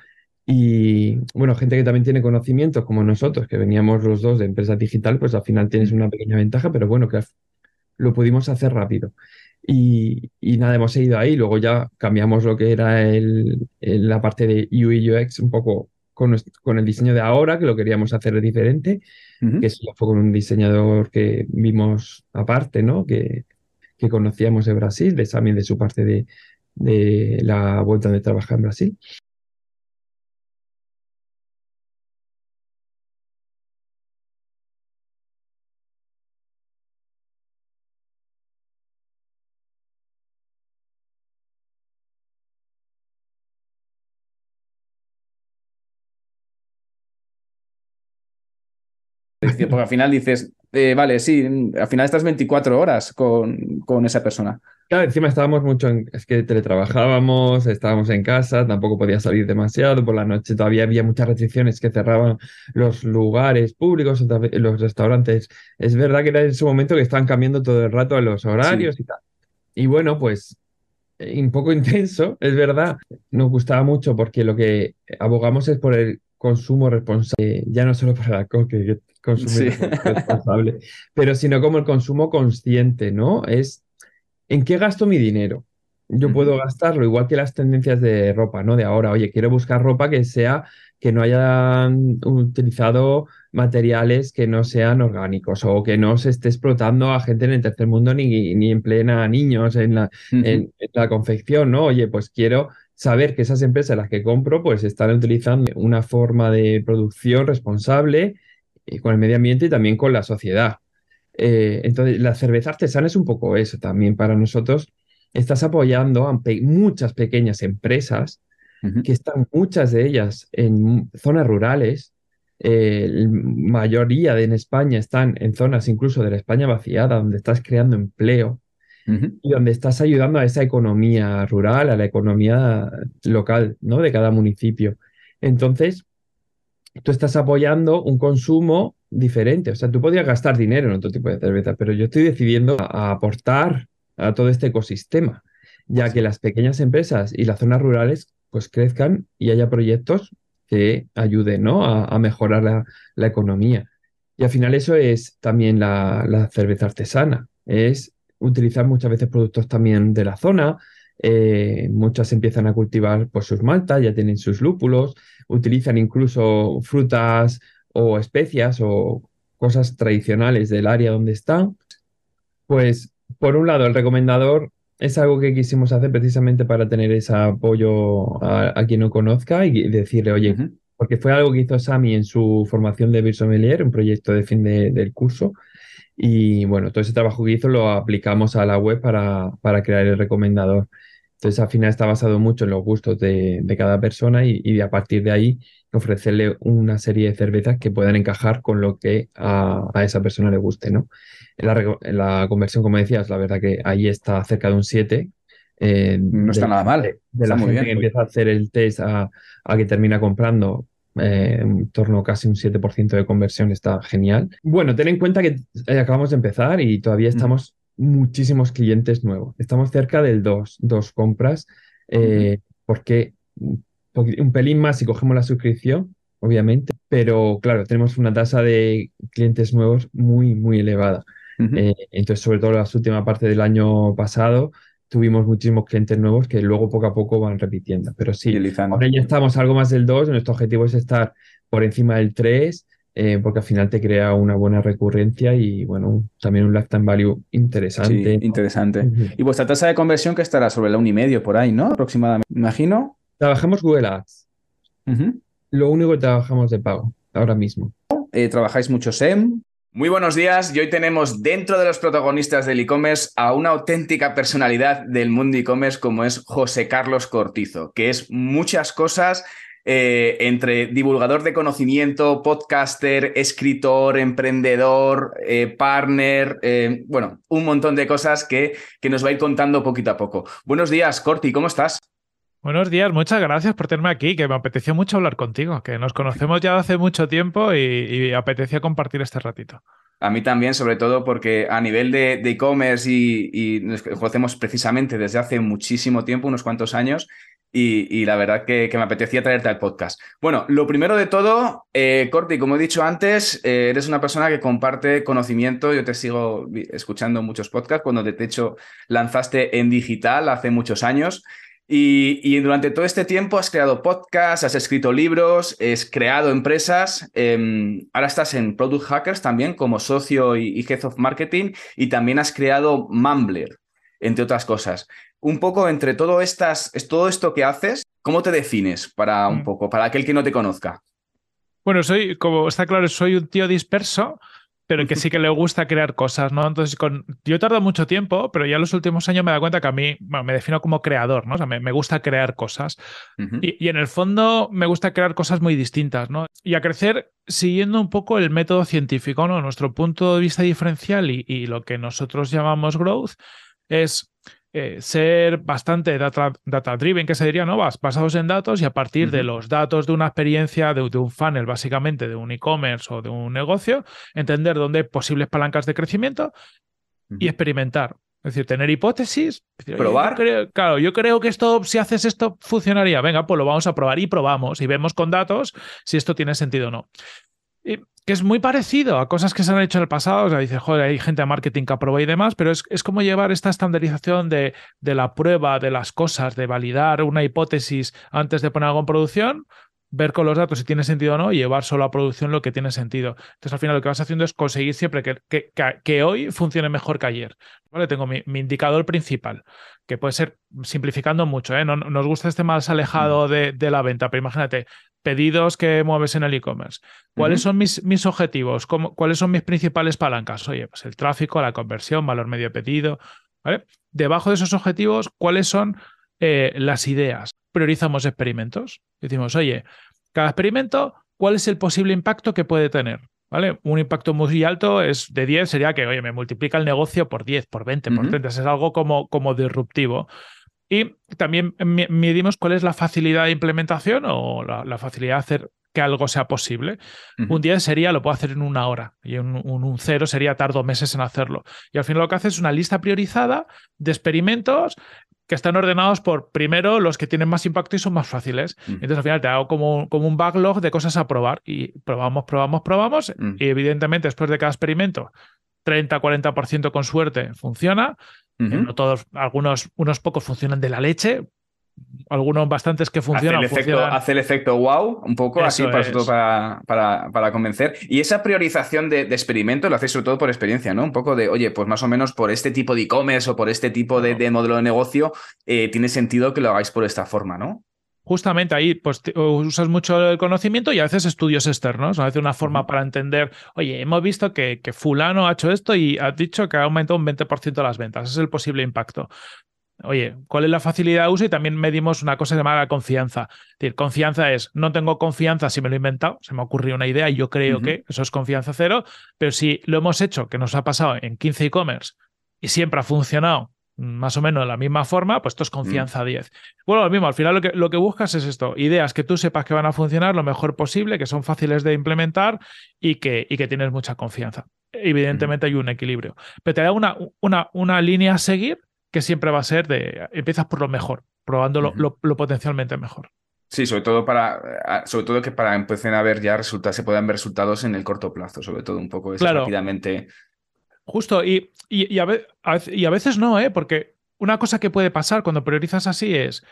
y bueno, gente que también tiene conocimientos como nosotros, que veníamos los dos de empresas digital, pues al final tienes una pequeña ventaja, pero bueno, que lo pudimos hacer rápido. Y, y nada, hemos seguido ahí, luego ya cambiamos lo que era el, el- la parte de UI UX un poco con, con, el diseño de ahora, que lo queríamos hacer diferente, que eso fue con un diseñador que vimos aparte, ¿no? Que, que conocíamos de Brasil, de Sami, de su parte de, de la vuelta de trabajar en Brasil. Porque al final dices, eh, vale, sí, al final estás 24 horas con, con, esa persona. Claro, encima estábamos mucho en, es que teletrabajábamos, estábamos en casa, tampoco podía salir demasiado, por la noche todavía había muchas restricciones que cerraban los lugares públicos, los restaurantes. Es verdad que era en ese momento que estaban cambiando todo el rato los horarios y tal. Y bueno, pues eh, un poco intenso, es verdad. Nos gustaba mucho porque lo que abogamos es por el consumo responsable, ya no solo para el alcohol, que consumir responsable, pero sino como el consumo consciente, ¿no? Es en qué gasto mi dinero. Yo puedo gastarlo igual que las tendencias de ropa, ¿no? De ahora, oye, quiero buscar ropa que sea, que no hayan utilizado materiales que no sean orgánicos o que no se esté explotando a gente en el tercer mundo ni, ni en plena niños en la, en la confección, ¿no? Oye, pues quiero saber que esas empresas las que compro pues están utilizando una forma de producción responsable eh, con el medio ambiente y también con la sociedad. Eh, entonces, la cerveza artesana es un poco eso también para nosotros. Estás apoyando a muchas pequeñas empresas que están muchas de ellas en zonas rurales. Eh, la mayoría de en España están en zonas incluso de la España vaciada, donde estás creando empleo y donde estás ayudando a esa economía rural, a la economía local, ¿no? De cada municipio. Entonces, tú estás apoyando un consumo diferente. O sea, tú podrías gastar dinero en otro tipo de cerveza, pero yo estoy decidiendo aportar a todo este ecosistema, ya que las pequeñas empresas y las zonas rurales pues crezcan y haya proyectos que ayuden ¿no? a, mejorar la, economía. Y al final eso es también la cerveza artesana, es utilizar muchas veces productos también de la zona. Eh, muchas empiezan a cultivar pues, sus maltas, ya tienen sus lúpulos, utilizan incluso frutas o especias o cosas tradicionales del área donde están. Pues, por un lado, el recomendador es algo que quisimos hacer precisamente para tener ese apoyo a, quien no conozca y decirle, oye, porque fue algo que hizo Sami en su formación de Beer un proyecto de fin del curso, y bueno, todo ese trabajo que hizo lo aplicamos a la web para, para crear el recomendador. Entonces, al final está basado mucho en los gustos de, de cada persona y, y, a partir de ahí ofrecerle una serie de cervezas que puedan encajar con lo que a, a esa persona le guste, ¿no? En la, en la, conversión, como decías, la verdad que ahí está cerca de un 7. Eh, no está nada mal. De, la gente que empieza a hacer el test a, a que termina comprando, eh, en torno a casi un 7% de conversión, está genial. Bueno, ten en cuenta que eh, acabamos de empezar y todavía estamos muchísimos clientes nuevos. Estamos cerca del 2, dos compras, eh, porque un pelín más si cogemos la suscripción, obviamente, pero claro, tenemos una tasa de clientes nuevos muy, muy elevada. entonces, sobre todo la última parte del año pasado, tuvimos muchísimos clientes nuevos que luego poco a poco van repitiendo. Pero sí, ahora ya estamos algo más del 2, nuestro objetivo es estar por encima del 3, eh, porque al final te crea una buena recurrencia y bueno, también un lifetime value interesante. Sí, interesante. Y vuestra tasa de conversión que estará sobre la 1,5 por ahí, ¿no? Aproximadamente, imagino. Trabajamos Google Ads. Lo único que trabajamos de pago ahora mismo. Eh, ¿Trabajáis mucho SEM? Muy buenos días y hoy tenemos dentro de los protagonistas del e-commerce a una auténtica personalidad del mundo e-commerce como es José Carlos Cortizo, que es muchas cosas eh, entre divulgador de conocimiento, podcaster, escritor, emprendedor, eh, partner, eh, bueno, un montón de cosas que, que nos va a ir contando poquito a poco. Buenos días, Corti, ¿cómo estás? Buenos días, muchas gracias por tenerme aquí, que me apeteció mucho hablar contigo, que nos conocemos ya hace mucho tiempo y, apetecía compartir este ratito. A mí también, sobre todo porque a nivel de e-commerce y, nos conocemos precisamente desde hace muchísimo tiempo, unos cuantos años, y, la verdad que, me apetecía traerte al podcast. Bueno, lo primero de todo, eh, Corti, como he dicho antes, eh, eres una persona que comparte conocimiento. Yo te sigo escuchando muchos podcasts cuando de hecho lanzaste en digital hace muchos años. Y, durante todo este tiempo has creado podcasts, has escrito libros, has creado empresas. Em, ahora estás en Product Hackers también como socio y, y, Head of Marketing y también has creado Mumbler, entre otras cosas. Un poco entre todo, estas, todo esto que haces, ¿cómo te defines para un mm. poco, para aquel que no te conozca? Bueno, soy, como está claro, soy un tío disperso, pero que sí que le gusta crear cosas, ¿no? Entonces, con... yo he tardado mucho tiempo, pero ya en los últimos años me he dado cuenta que a mí me defino como creador, ¿no? O sea, me, gusta crear cosas. y, en el fondo me gusta crear cosas muy distintas, ¿no? Y a crecer siguiendo un poco el método científico, ¿no? Nuestro punto de vista diferencial y, y lo que nosotros llamamos growth es eh, ser bastante data, data, driven, que se diría, ¿no? basados en datos y a partir de los datos de una experiencia, de, un funnel, básicamente, de un e-commerce o de un negocio, entender dónde hay posibles palancas de crecimiento y experimentar. Es decir, tener hipótesis. probar. claro, yo creo que esto, si haces esto, funcionaría. Venga, pues lo vamos a probar y probamos y vemos con datos si esto tiene sentido o no que es muy parecido a cosas que se han hecho en el pasado. O sea, dice, joder, hay gente de marketing que aprueba y demás, pero es, es como llevar esta estandarización de, de, la prueba de las cosas, de validar una hipótesis antes de poner algo en producción, ver con los datos si tiene sentido o no y llevar solo a producción lo que tiene sentido. Entonces, al final, lo que vas haciendo es conseguir siempre que, que, que, hoy funcione mejor que ayer. ¿Vale? Tengo mi, indicador principal, que puede ser simplificando mucho. ¿eh? No, nos gusta este más alejado mm. de, de, la venta, pero imagínate, pedidos que mueves en el e-commerce. ¿Cuáles son mis, mis objetivos? ¿Cuáles son mis principales palancas? Oye, pues el tráfico, la conversión, valor medio pedido. ¿vale? Debajo de esos objetivos, ¿cuáles son eh, las ideas? Priorizamos experimentos. Decimos, oye, cada experimento, ¿cuál es el posible impacto que puede tener? ¿Vale? Un impacto muy alto es de 10, sería que, oye, me multiplica el negocio por 10, por 20, por 30. Es algo como, como disruptivo. Y también medimos cuál es la facilidad de implementación o la, facilidad de hacer que algo sea posible. Un día sería, lo puedo hacer en una hora y un, un, cero sería tardo meses en hacerlo. Y al final lo que hace es una lista priorizada de experimentos que están ordenados por primero los que tienen más impacto y son más fáciles. Entonces al final te hago como, como un backlog de cosas a probar y probamos, probamos, probamos. Y evidentemente después de cada experimento 30-40% con suerte funciona, no todos, algunos, unos pocos funcionan de la leche, algunos bastantes que funcionan. Hace el, efecto, hace el efecto wow, un poco así para, para, para, convencer. Y esa priorización de, experimentos lo hacéis sobre todo por experiencia, ¿no? Un poco de, oye, pues más o menos por este tipo de e-commerce o por este tipo de, modelo de negocio, eh, tiene sentido que lo hagáis por esta forma, ¿no? Justamente ahí pues usas mucho el conocimiento y a veces estudios externos, a veces una forma para entender, oye, hemos visto que, que fulano ha hecho esto y ha dicho que ha aumentado un 20% las ventas, ese es el posible impacto. Oye, ¿cuál es la facilidad de uso? Y también medimos una cosa llamada confianza. Es decir, confianza es, no tengo confianza si me lo he inventado, se me ocurrió una idea y yo creo que eso es confianza cero, pero si lo hemos hecho, que nos ha pasado en 15 e-commerce y siempre ha funcionado más o menos de la misma forma, pues esto es confianza 10. Mm. Bueno, lo mismo, al final lo que, lo que buscas es esto, ideas que tú sepas que van a funcionar lo mejor posible, que son fáciles de implementar y que, y que tienes mucha confianza. Evidentemente hay un equilibrio, pero te da una, una, una línea a seguir que siempre va a ser de, empiezas por lo mejor, probando lo, potencialmente mejor. Sí, sobre todo para, sobre todo que para empezar a ver ya resultados, se puedan ver resultados en el corto plazo, sobre todo un poco rápidamente Justo, y, y, a veces, no, ¿eh? porque una cosa que puede pasar cuando priorizas así es,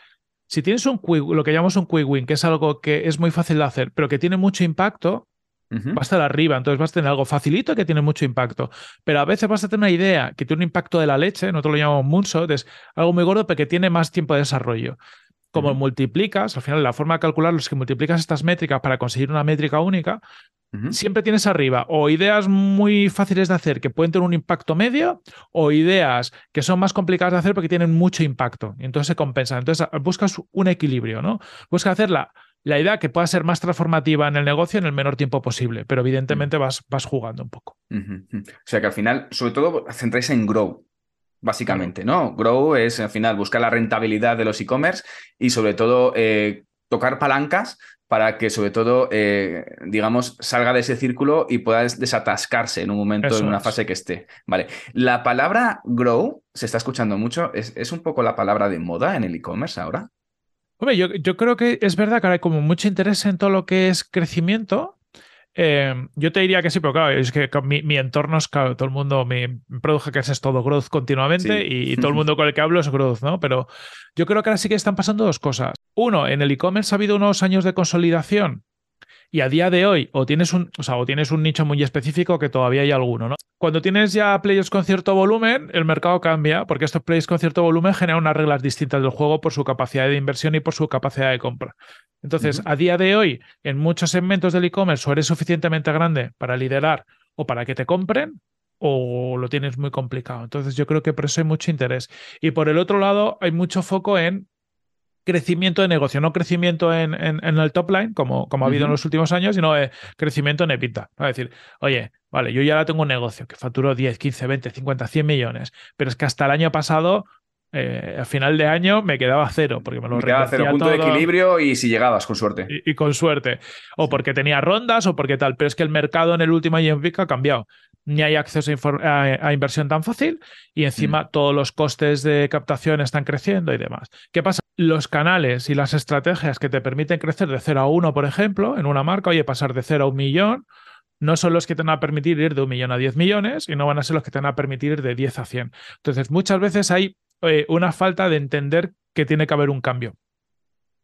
si tienes un lo que llamamos un quick win, que es algo que es muy fácil de hacer, pero que tiene mucho impacto, va a estar arriba, entonces vas a tener algo facilito que tiene mucho impacto. Pero a veces vas a tener una idea que tiene un impacto de la leche, nosotros lo llamamos moonshot, es algo muy gordo, pero que tiene más tiempo de desarrollo. Como multiplicas, al final la forma de calcularlo es que multiplicas estas métricas para conseguir una métrica única, Siempre tienes arriba o ideas muy fáciles de hacer que pueden tener un impacto medio o ideas que son más complicadas de hacer porque tienen mucho impacto y entonces se compensan. Entonces buscas un equilibrio, ¿no? Buscas hacer la, idea que pueda ser más transformativa en el negocio en el menor tiempo posible, pero evidentemente vas, vas jugando un poco. O sea que al final, sobre todo, centráis en grow, básicamente, ¿no? Grow es al final buscar la rentabilidad de los e-commerce y sobre todo eh, tocar palancas para que sobre todo, eh, digamos, salga de ese círculo y pueda desatascarse en un momento, en una fase que esté. Vale. La palabra grow se está escuchando mucho. ¿Es, un poco la palabra de moda en el e-commerce ahora? Hombre, yo, yo, creo que es verdad que ahora hay como mucho interés en todo lo que es crecimiento. Eh, yo te diría que sí, pero claro, es que mi, entorno es, claro, todo el mundo, mi produce que es todo growth continuamente y, todo el mundo con el que hablo es growth, ¿no? Pero yo creo que ahora sí que están pasando dos cosas. Uno, en el e-commerce ha habido unos años de consolidación y a día de hoy o tienes un, o sea, o tienes un nicho muy específico que todavía hay alguno, ¿no? Cuando tienes ya players con cierto volumen, el mercado cambia, porque estos players con cierto volumen generan unas reglas distintas del juego por su capacidad de inversión y por su capacidad de compra. Entonces, a día de hoy, en muchos segmentos del e-commerce, o eres suficientemente grande para liderar o para que te compren, o lo tienes muy complicado. Entonces, yo creo que por eso hay mucho interés. Y por el otro lado, hay mucho foco en crecimiento de negocio, no crecimiento en, el top line, como, como ha habido en los últimos años, sino crecimiento en EBITDA. Es decir, oye, vale, yo ya tengo un negocio que facturó 10, 15, 20, 50, 100 millones, pero es que hasta el año pasado eh, a final de año me quedaba cero, porque me lo me quedaba cero punto de equilibrio y si llegabas, con suerte. Y, con suerte. O porque tenía rondas o porque tal. Pero es que el mercado en el último año en ha cambiado ni hay acceso a, inversión tan fácil y encima mm. todos los costes de captación están creciendo y demás. ¿Qué pasa? Los canales y las estrategias que te permiten crecer de 0 a 1, por ejemplo, en una marca, oye, pasar de 0 a un millón, no son los que te van a permitir ir de un millón a 10 millones y no van a ser los que te van a permitir ir de 10 a 100. Entonces, muchas veces hay eh, una falta de entender que tiene que haber un cambio.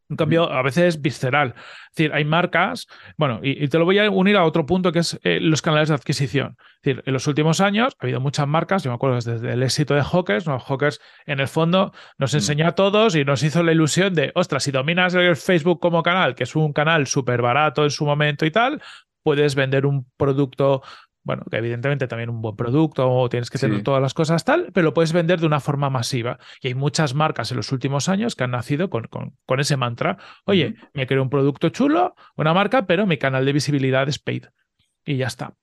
Un cambio a veces visceral. Es decir, hay marcas, bueno, y, te lo voy a unir a otro punto que es eh, los canales de adquisición. Es decir, en los últimos años ha habido muchas marcas, yo me acuerdo desde el éxito de Hawkers, ¿no? Hawkers en el fondo nos mm. enseñó a todos y nos hizo la ilusión de, ostras, si dominas el Facebook como canal, que es un canal súper barato en su momento y tal, puedes vender un producto bueno, que evidentemente también un buen producto o tienes que tener todas las cosas tal, pero lo puedes vender de una forma masiva. Y hay muchas marcas en los últimos años que han nacido con, con, ese mantra. Oye, me creo un producto chulo, una marca, pero mi canal de visibilidad es paid. Y ya está.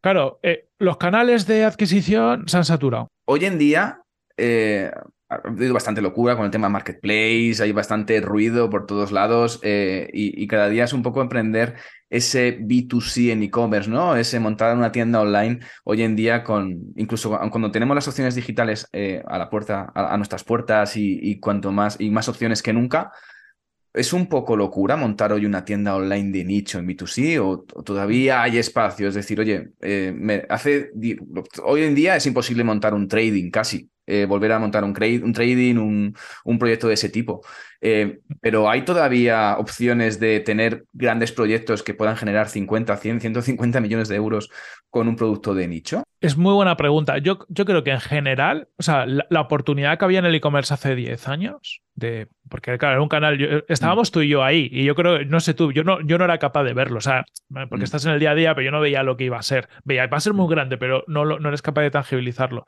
Claro, eh, los canales de adquisición se han saturado. Hoy en día, eh, ha habido bastante locura con el tema marketplace, hay bastante ruido por todos lados eh, y, cada día es un poco emprender ese B2C en e-commerce, ¿no? Ese montar una tienda online hoy en día con, incluso cuando tenemos las opciones digitales eh, a la puerta, a, nuestras puertas y, cuanto más y más opciones que nunca, ¿Es un poco locura montar hoy una tienda online de nicho en B2C o, todavía hay espacio? Es decir, oye, eh, me hace, hoy en día es imposible montar un trading casi. Eh, volver a montar un, un trading, un, un, proyecto de ese tipo. Eh, pero ¿hay todavía opciones de tener grandes proyectos que puedan generar 50, 100, 150 millones de euros con un producto de nicho? Es muy buena pregunta. Yo, yo creo que en general, o sea, la, oportunidad que había en el e-commerce hace 10 años, de, porque claro, era un canal, estábamos tú y yo ahí, y yo creo, no sé tú, yo no, yo no era capaz de verlo, o sea, porque mm. estás en el día a día, pero yo no veía lo que iba a ser. Veía, va a ser muy grande, pero no, no eres capaz de tangibilizarlo.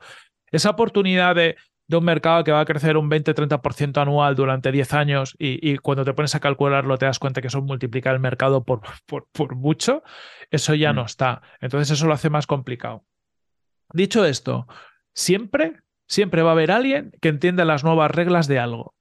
Esa oportunidad de, un mercado que va a crecer un 20-30% anual durante 10 años y, cuando te pones a calcularlo te das cuenta que eso multiplica el mercado por, por, mucho, eso ya no mm. está. Entonces eso lo hace más complicado. Dicho esto, siempre, siempre va a haber alguien que entienda las nuevas reglas de algo.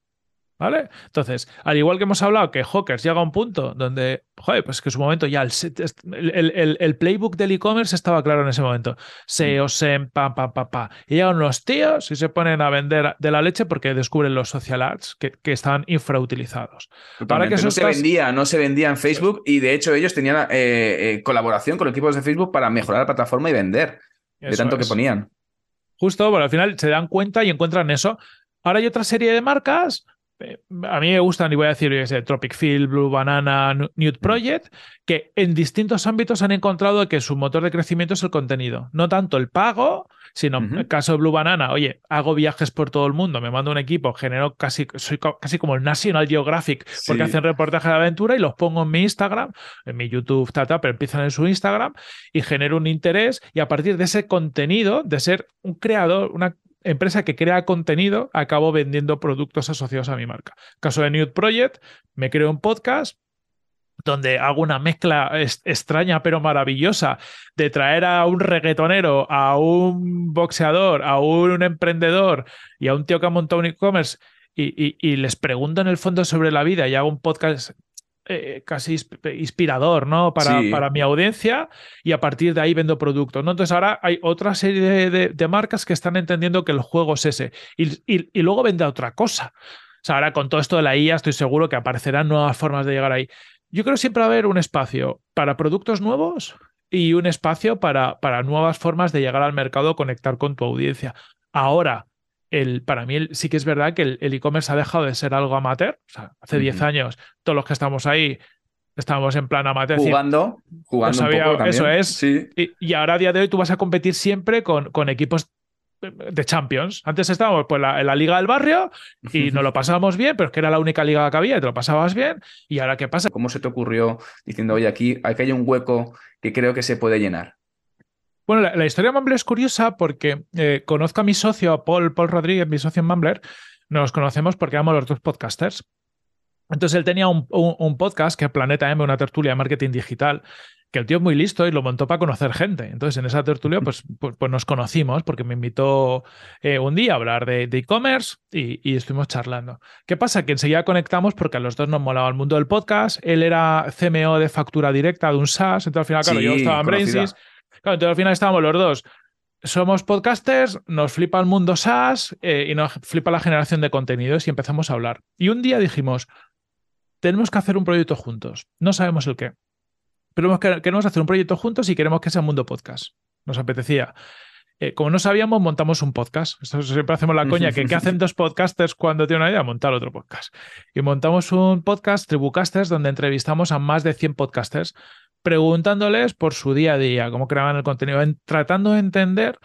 ¿Vale? Entonces, al igual que hemos hablado que Hawkers llega a un punto donde, joder, pues que en su momento ya el, el, playbook del e-commerce estaba claro en ese momento. SEO, SEM, pa, pa, pa, pa. Y llegan los tíos y se ponen a vender de la leche porque descubren los social ads que, que están infrautilizados. Para que no se vendía, no se vendía en Facebook y de hecho ellos tenían eh, eh, colaboración con equipos de Facebook para mejorar la plataforma y vender de tanto que ponían. Justo, bueno, al final se dan cuenta y encuentran eso. Ahora hay otra serie de marcas a mí me gustan, y voy a decir, Tropic Field, Blue Banana, Nude Project, que en distintos ámbitos han encontrado que su motor de crecimiento es el contenido. No tanto el pago, sino en el caso de Blue Banana, oye, hago viajes por todo el mundo, me mando un equipo, genero casi, soy casi como el National Geographic, porque hacen reportajes de aventura y los pongo en mi Instagram, en mi YouTube, tata, pero empiezan en su Instagram y genero un interés y a partir de ese contenido, de ser un creador, una empresa que crea contenido acabo vendiendo productos asociados a mi marca. Caso de Nude Project, me creo un podcast donde hago una mezcla extraña pero maravillosa de traer a un reggaetonero, a un boxeador, a un emprendedor y a un tío que ha montado un e-commerce y, y, les pregunto en el fondo sobre la vida y hago un podcast eh, casi inspirador, ¿no? Para, para, mi audiencia y a partir de ahí vendo productos, ¿no? Entonces ahora hay otra serie de, marcas que están entendiendo que el juego es ese y, y, luego vende otra cosa. O sea, ahora con todo esto de la IA estoy seguro que aparecerán nuevas formas de llegar ahí. yo creo que siempre va a haber un espacio para productos nuevos y un espacio para, para nuevas formas de llegar al mercado, conectar con tu audiencia. Ahora, el, para mí sí que es verdad que el e-commerce ha dejado de ser algo amateur. O sea, hace 10 años, todos los que estamos ahí estábamos en plan amateur. Jugando, jugando un poco también. Eso es. Sí. Y, y, ahora a día de hoy tú vas a competir siempre con, con equipos de Champions. Antes estábamos pues, la, en la liga del barrio y nos lo pasábamos bien, pero es que era la única liga que había y te lo pasabas bien. ¿Y ahora qué pasa? ¿Cómo se te ocurrió diciendo, oye, aquí, aquí hay un hueco que creo que se puede llenar? Bueno, la, la historia de Mumbler es curiosa porque eh, conozco a mi socio, Paul, Paul Rodríguez, mi socio en Mumbler. Nos conocemos porque éramos los dos podcasters. Entonces él tenía un, un, un, podcast que es Planeta M, una tertulia de marketing digital, que el tío es muy listo y lo montó para conocer gente. Entonces en esa tertulia pues, pues, pues nos conocimos porque me invitó eh, un día a hablar de e-commerce y, y, estuvimos charlando. ¿Qué pasa? Que enseguida conectamos porque a los dos nos molaba el mundo del podcast. Él era CMO de factura directa de un SaaS, entonces al final, claro, Sí, yo estaba en. Brainsys. Claro, entonces al final estábamos los dos. Somos podcasters, nos flipa el mundo SaaS eh, y nos flipa la generación de contenidos y empezamos a hablar. Y un día dijimos, tenemos que hacer un proyecto juntos. No sabemos el qué. Pero queremos hacer un proyecto juntos y queremos que sea Mundo Podcast. Nos apetecía. Eh, como no sabíamos, montamos un podcast. Esto siempre hacemos la coña, que ¿qué hacen dos podcasters cuando tienen una idea? Montar otro podcast. Y montamos un podcast, Tribucasters, donde entrevistamos a más de 100 podcasters, preguntándoles por su día a día, cómo creaban el contenido, en, tratando de entender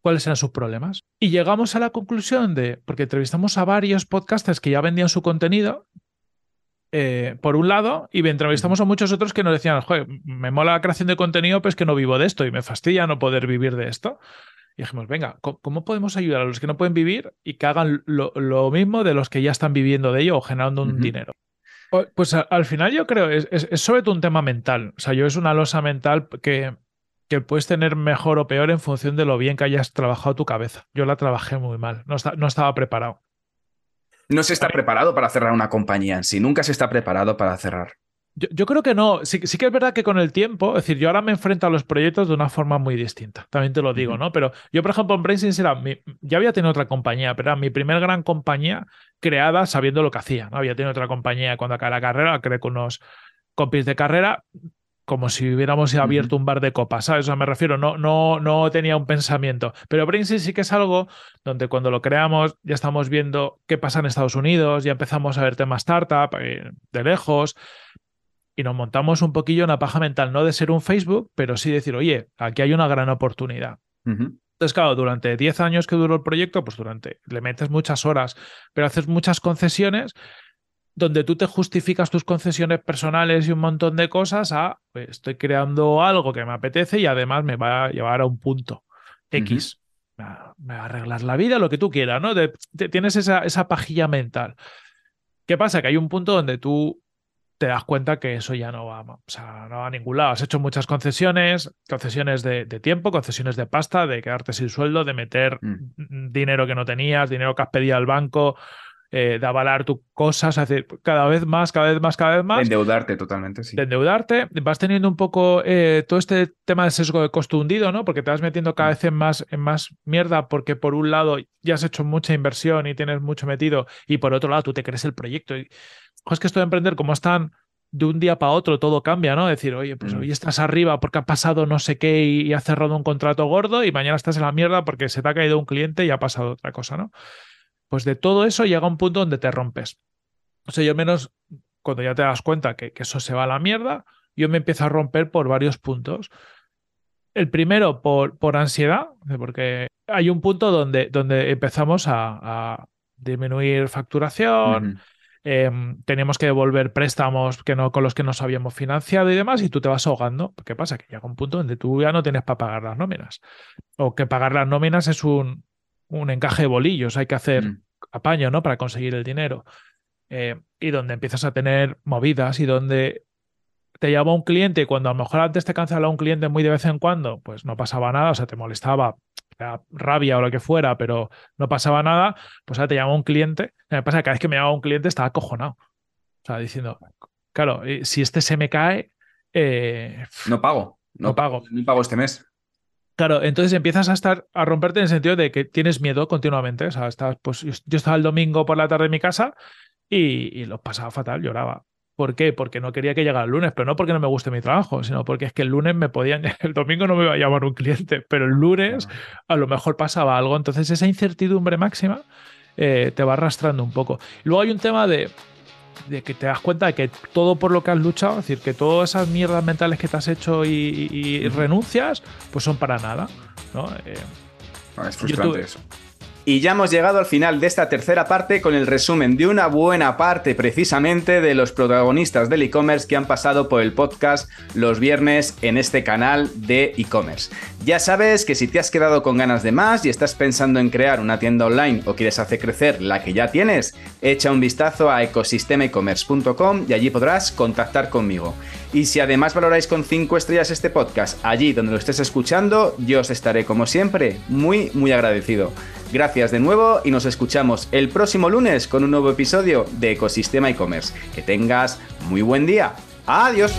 cuáles eran sus problemas. Y llegamos a la conclusión de, porque entrevistamos a varios podcasters que ya vendían su contenido, eh, por un lado, y entrevistamos a muchos otros que nos decían, joder, me mola la creación de contenido, pues que no vivo de esto y me fastidia no poder vivir de esto. Y dijimos, venga, ¿cómo podemos ayudar a los que no pueden vivir y que hagan lo, lo mismo de los que ya están viviendo de ello o generando un uh -huh. dinero? Pues al final yo creo, es, es, es, sobre todo un tema mental. O sea, yo es una losa mental que, que puedes tener mejor o peor en función de lo bien que hayas trabajado tu cabeza. Yo la trabajé muy mal, no, está, no estaba preparado. No se está preparado para cerrar una compañía en sí, nunca se está preparado para cerrar. Yo, yo, creo que no. Sí, sí, que es verdad que con el tiempo, es decir, yo ahora me enfrento a los proyectos de una forma muy distinta. También te lo digo. ¿no? Pero yo, por ejemplo, en Brainsins era mi, ya había tenido otra compañía, pero era mi primer gran compañía creada sabiendo lo que hacía. ¿no? Había tenido otra compañía cuando acabé la carrera, creé con unos compis de carrera, como si hubiéramos abierto un bar de copas, ¿sabes? O sea, me refiero, no, no, no tenía un pensamiento. Pero Brainsys sí que es algo donde cuando lo creamos ya estamos viendo qué pasa en Estados Unidos, ya empezamos a ver temas startup eh, de lejos y nos montamos un poquillo una paja mental, no de ser un Facebook, pero sí decir, oye, aquí hay una gran oportunidad. Uh -huh. Entonces, claro, durante 10 años que duró el proyecto, pues durante, le metes muchas horas, pero haces muchas concesiones donde tú te justificas tus concesiones personales y un montón de cosas a, pues, estoy creando algo que me apetece y además me va a llevar a un punto X. Uh -huh. me, va, me, va, a arreglar la vida, lo que tú quieras, ¿no? Tienes esa, esa pajilla mental. ¿Qué pasa? Que hay un punto donde tú te das cuenta que eso ya no va, o sea, no va a ningún lado. Has hecho muchas concesiones, concesiones de, de tiempo, concesiones de pasta, de quedarte sin sueldo, de meter mm. dinero que no tenías, dinero que has pedido al banco, eh, de avalar tus cosas, hacer cada vez más, cada vez más, cada vez más. De endeudarte totalmente, sí. De endeudarte. Vas teniendo un poco eh, todo este tema de sesgo de costo hundido, ¿no? Porque te vas metiendo cada vez en más, en más mierda, porque por un lado ya has hecho mucha inversión y tienes mucho metido, y por otro lado tú te crees el proyecto. Y es que esto de emprender, como están de un día para otro, todo cambia, ¿no? Decir, oye, pues hoy estás arriba porque ha pasado no sé qué y, y has cerrado un contrato gordo, y mañana estás en la mierda porque se te ha caído un cliente y ha pasado otra cosa, ¿no? Pues de todo eso llega un punto donde te rompes. O sea, yo menos cuando ya te das cuenta que, que, eso se va a la mierda, yo me empiezo a romper por varios puntos. El primero, por, por ansiedad, porque hay un punto donde, donde empezamos a, a disminuir facturación, uh -huh. Eh, teníamos que devolver préstamos que no, con los que nos habíamos financiado y demás, y tú te vas ahogando. ¿Qué pasa? Que llega un punto donde tú ya no tienes para pagar las nóminas. O que pagar las nóminas es un, un encaje de bolillos, hay que hacer mm. apaño, ¿no? Para conseguir el dinero. Eh, y donde empiezas a tener movidas y donde te llama un cliente y cuando a lo mejor antes te cancelaba un cliente muy de vez en cuando, pues no pasaba nada, o sea, te molestaba, rabia o lo que fuera, pero no pasaba nada, pues ahora te llama un cliente. Me pasa que cada vez que me llama un cliente estaba acojonado. O sea, diciendo, claro, eh, si este se me cae, eh, no pago. No, no pago. Ni pago este mes. Claro, entonces empiezas a estar a romperte en el sentido de que tienes miedo continuamente. O sea, estás, pues yo, yo estaba el domingo por la tarde en mi casa y, y, lo pasaba fatal, lloraba. ¿Por qué? Porque no quería que llegara el lunes, pero no porque no me guste mi trabajo, sino porque es que el lunes me podían, el domingo no me iba a llamar un cliente, pero el lunes a lo mejor pasaba algo. Entonces esa incertidumbre máxima eh, te va arrastrando un poco. Luego hay un tema de, de que te das cuenta de que todo por lo que has luchado, es decir, que todas esas mierdas mentales que te has hecho y, renuncias, pues son para nada. ¿no? Eh, ah, es frustrante eso. Y ya hemos llegado al final de esta tercera parte con el resumen de una buena parte precisamente de los protagonistas del e-commerce que han pasado por el podcast los viernes en este canal de e-commerce. Ya sabes que si te has quedado con ganas de más y estás pensando en crear una tienda online o quieres hacer crecer la que ya tienes, echa un vistazo a ecosistemaecommerce.com y allí podrás contactar conmigo. Y si además valoráis con 5 estrellas este podcast allí donde lo estés escuchando, yo os estaré como siempre muy muy agradecido. Gracias de nuevo y nos escuchamos el próximo lunes con un nuevo episodio de Ecosistema e-commerce. Que tengas muy buen día. Adiós.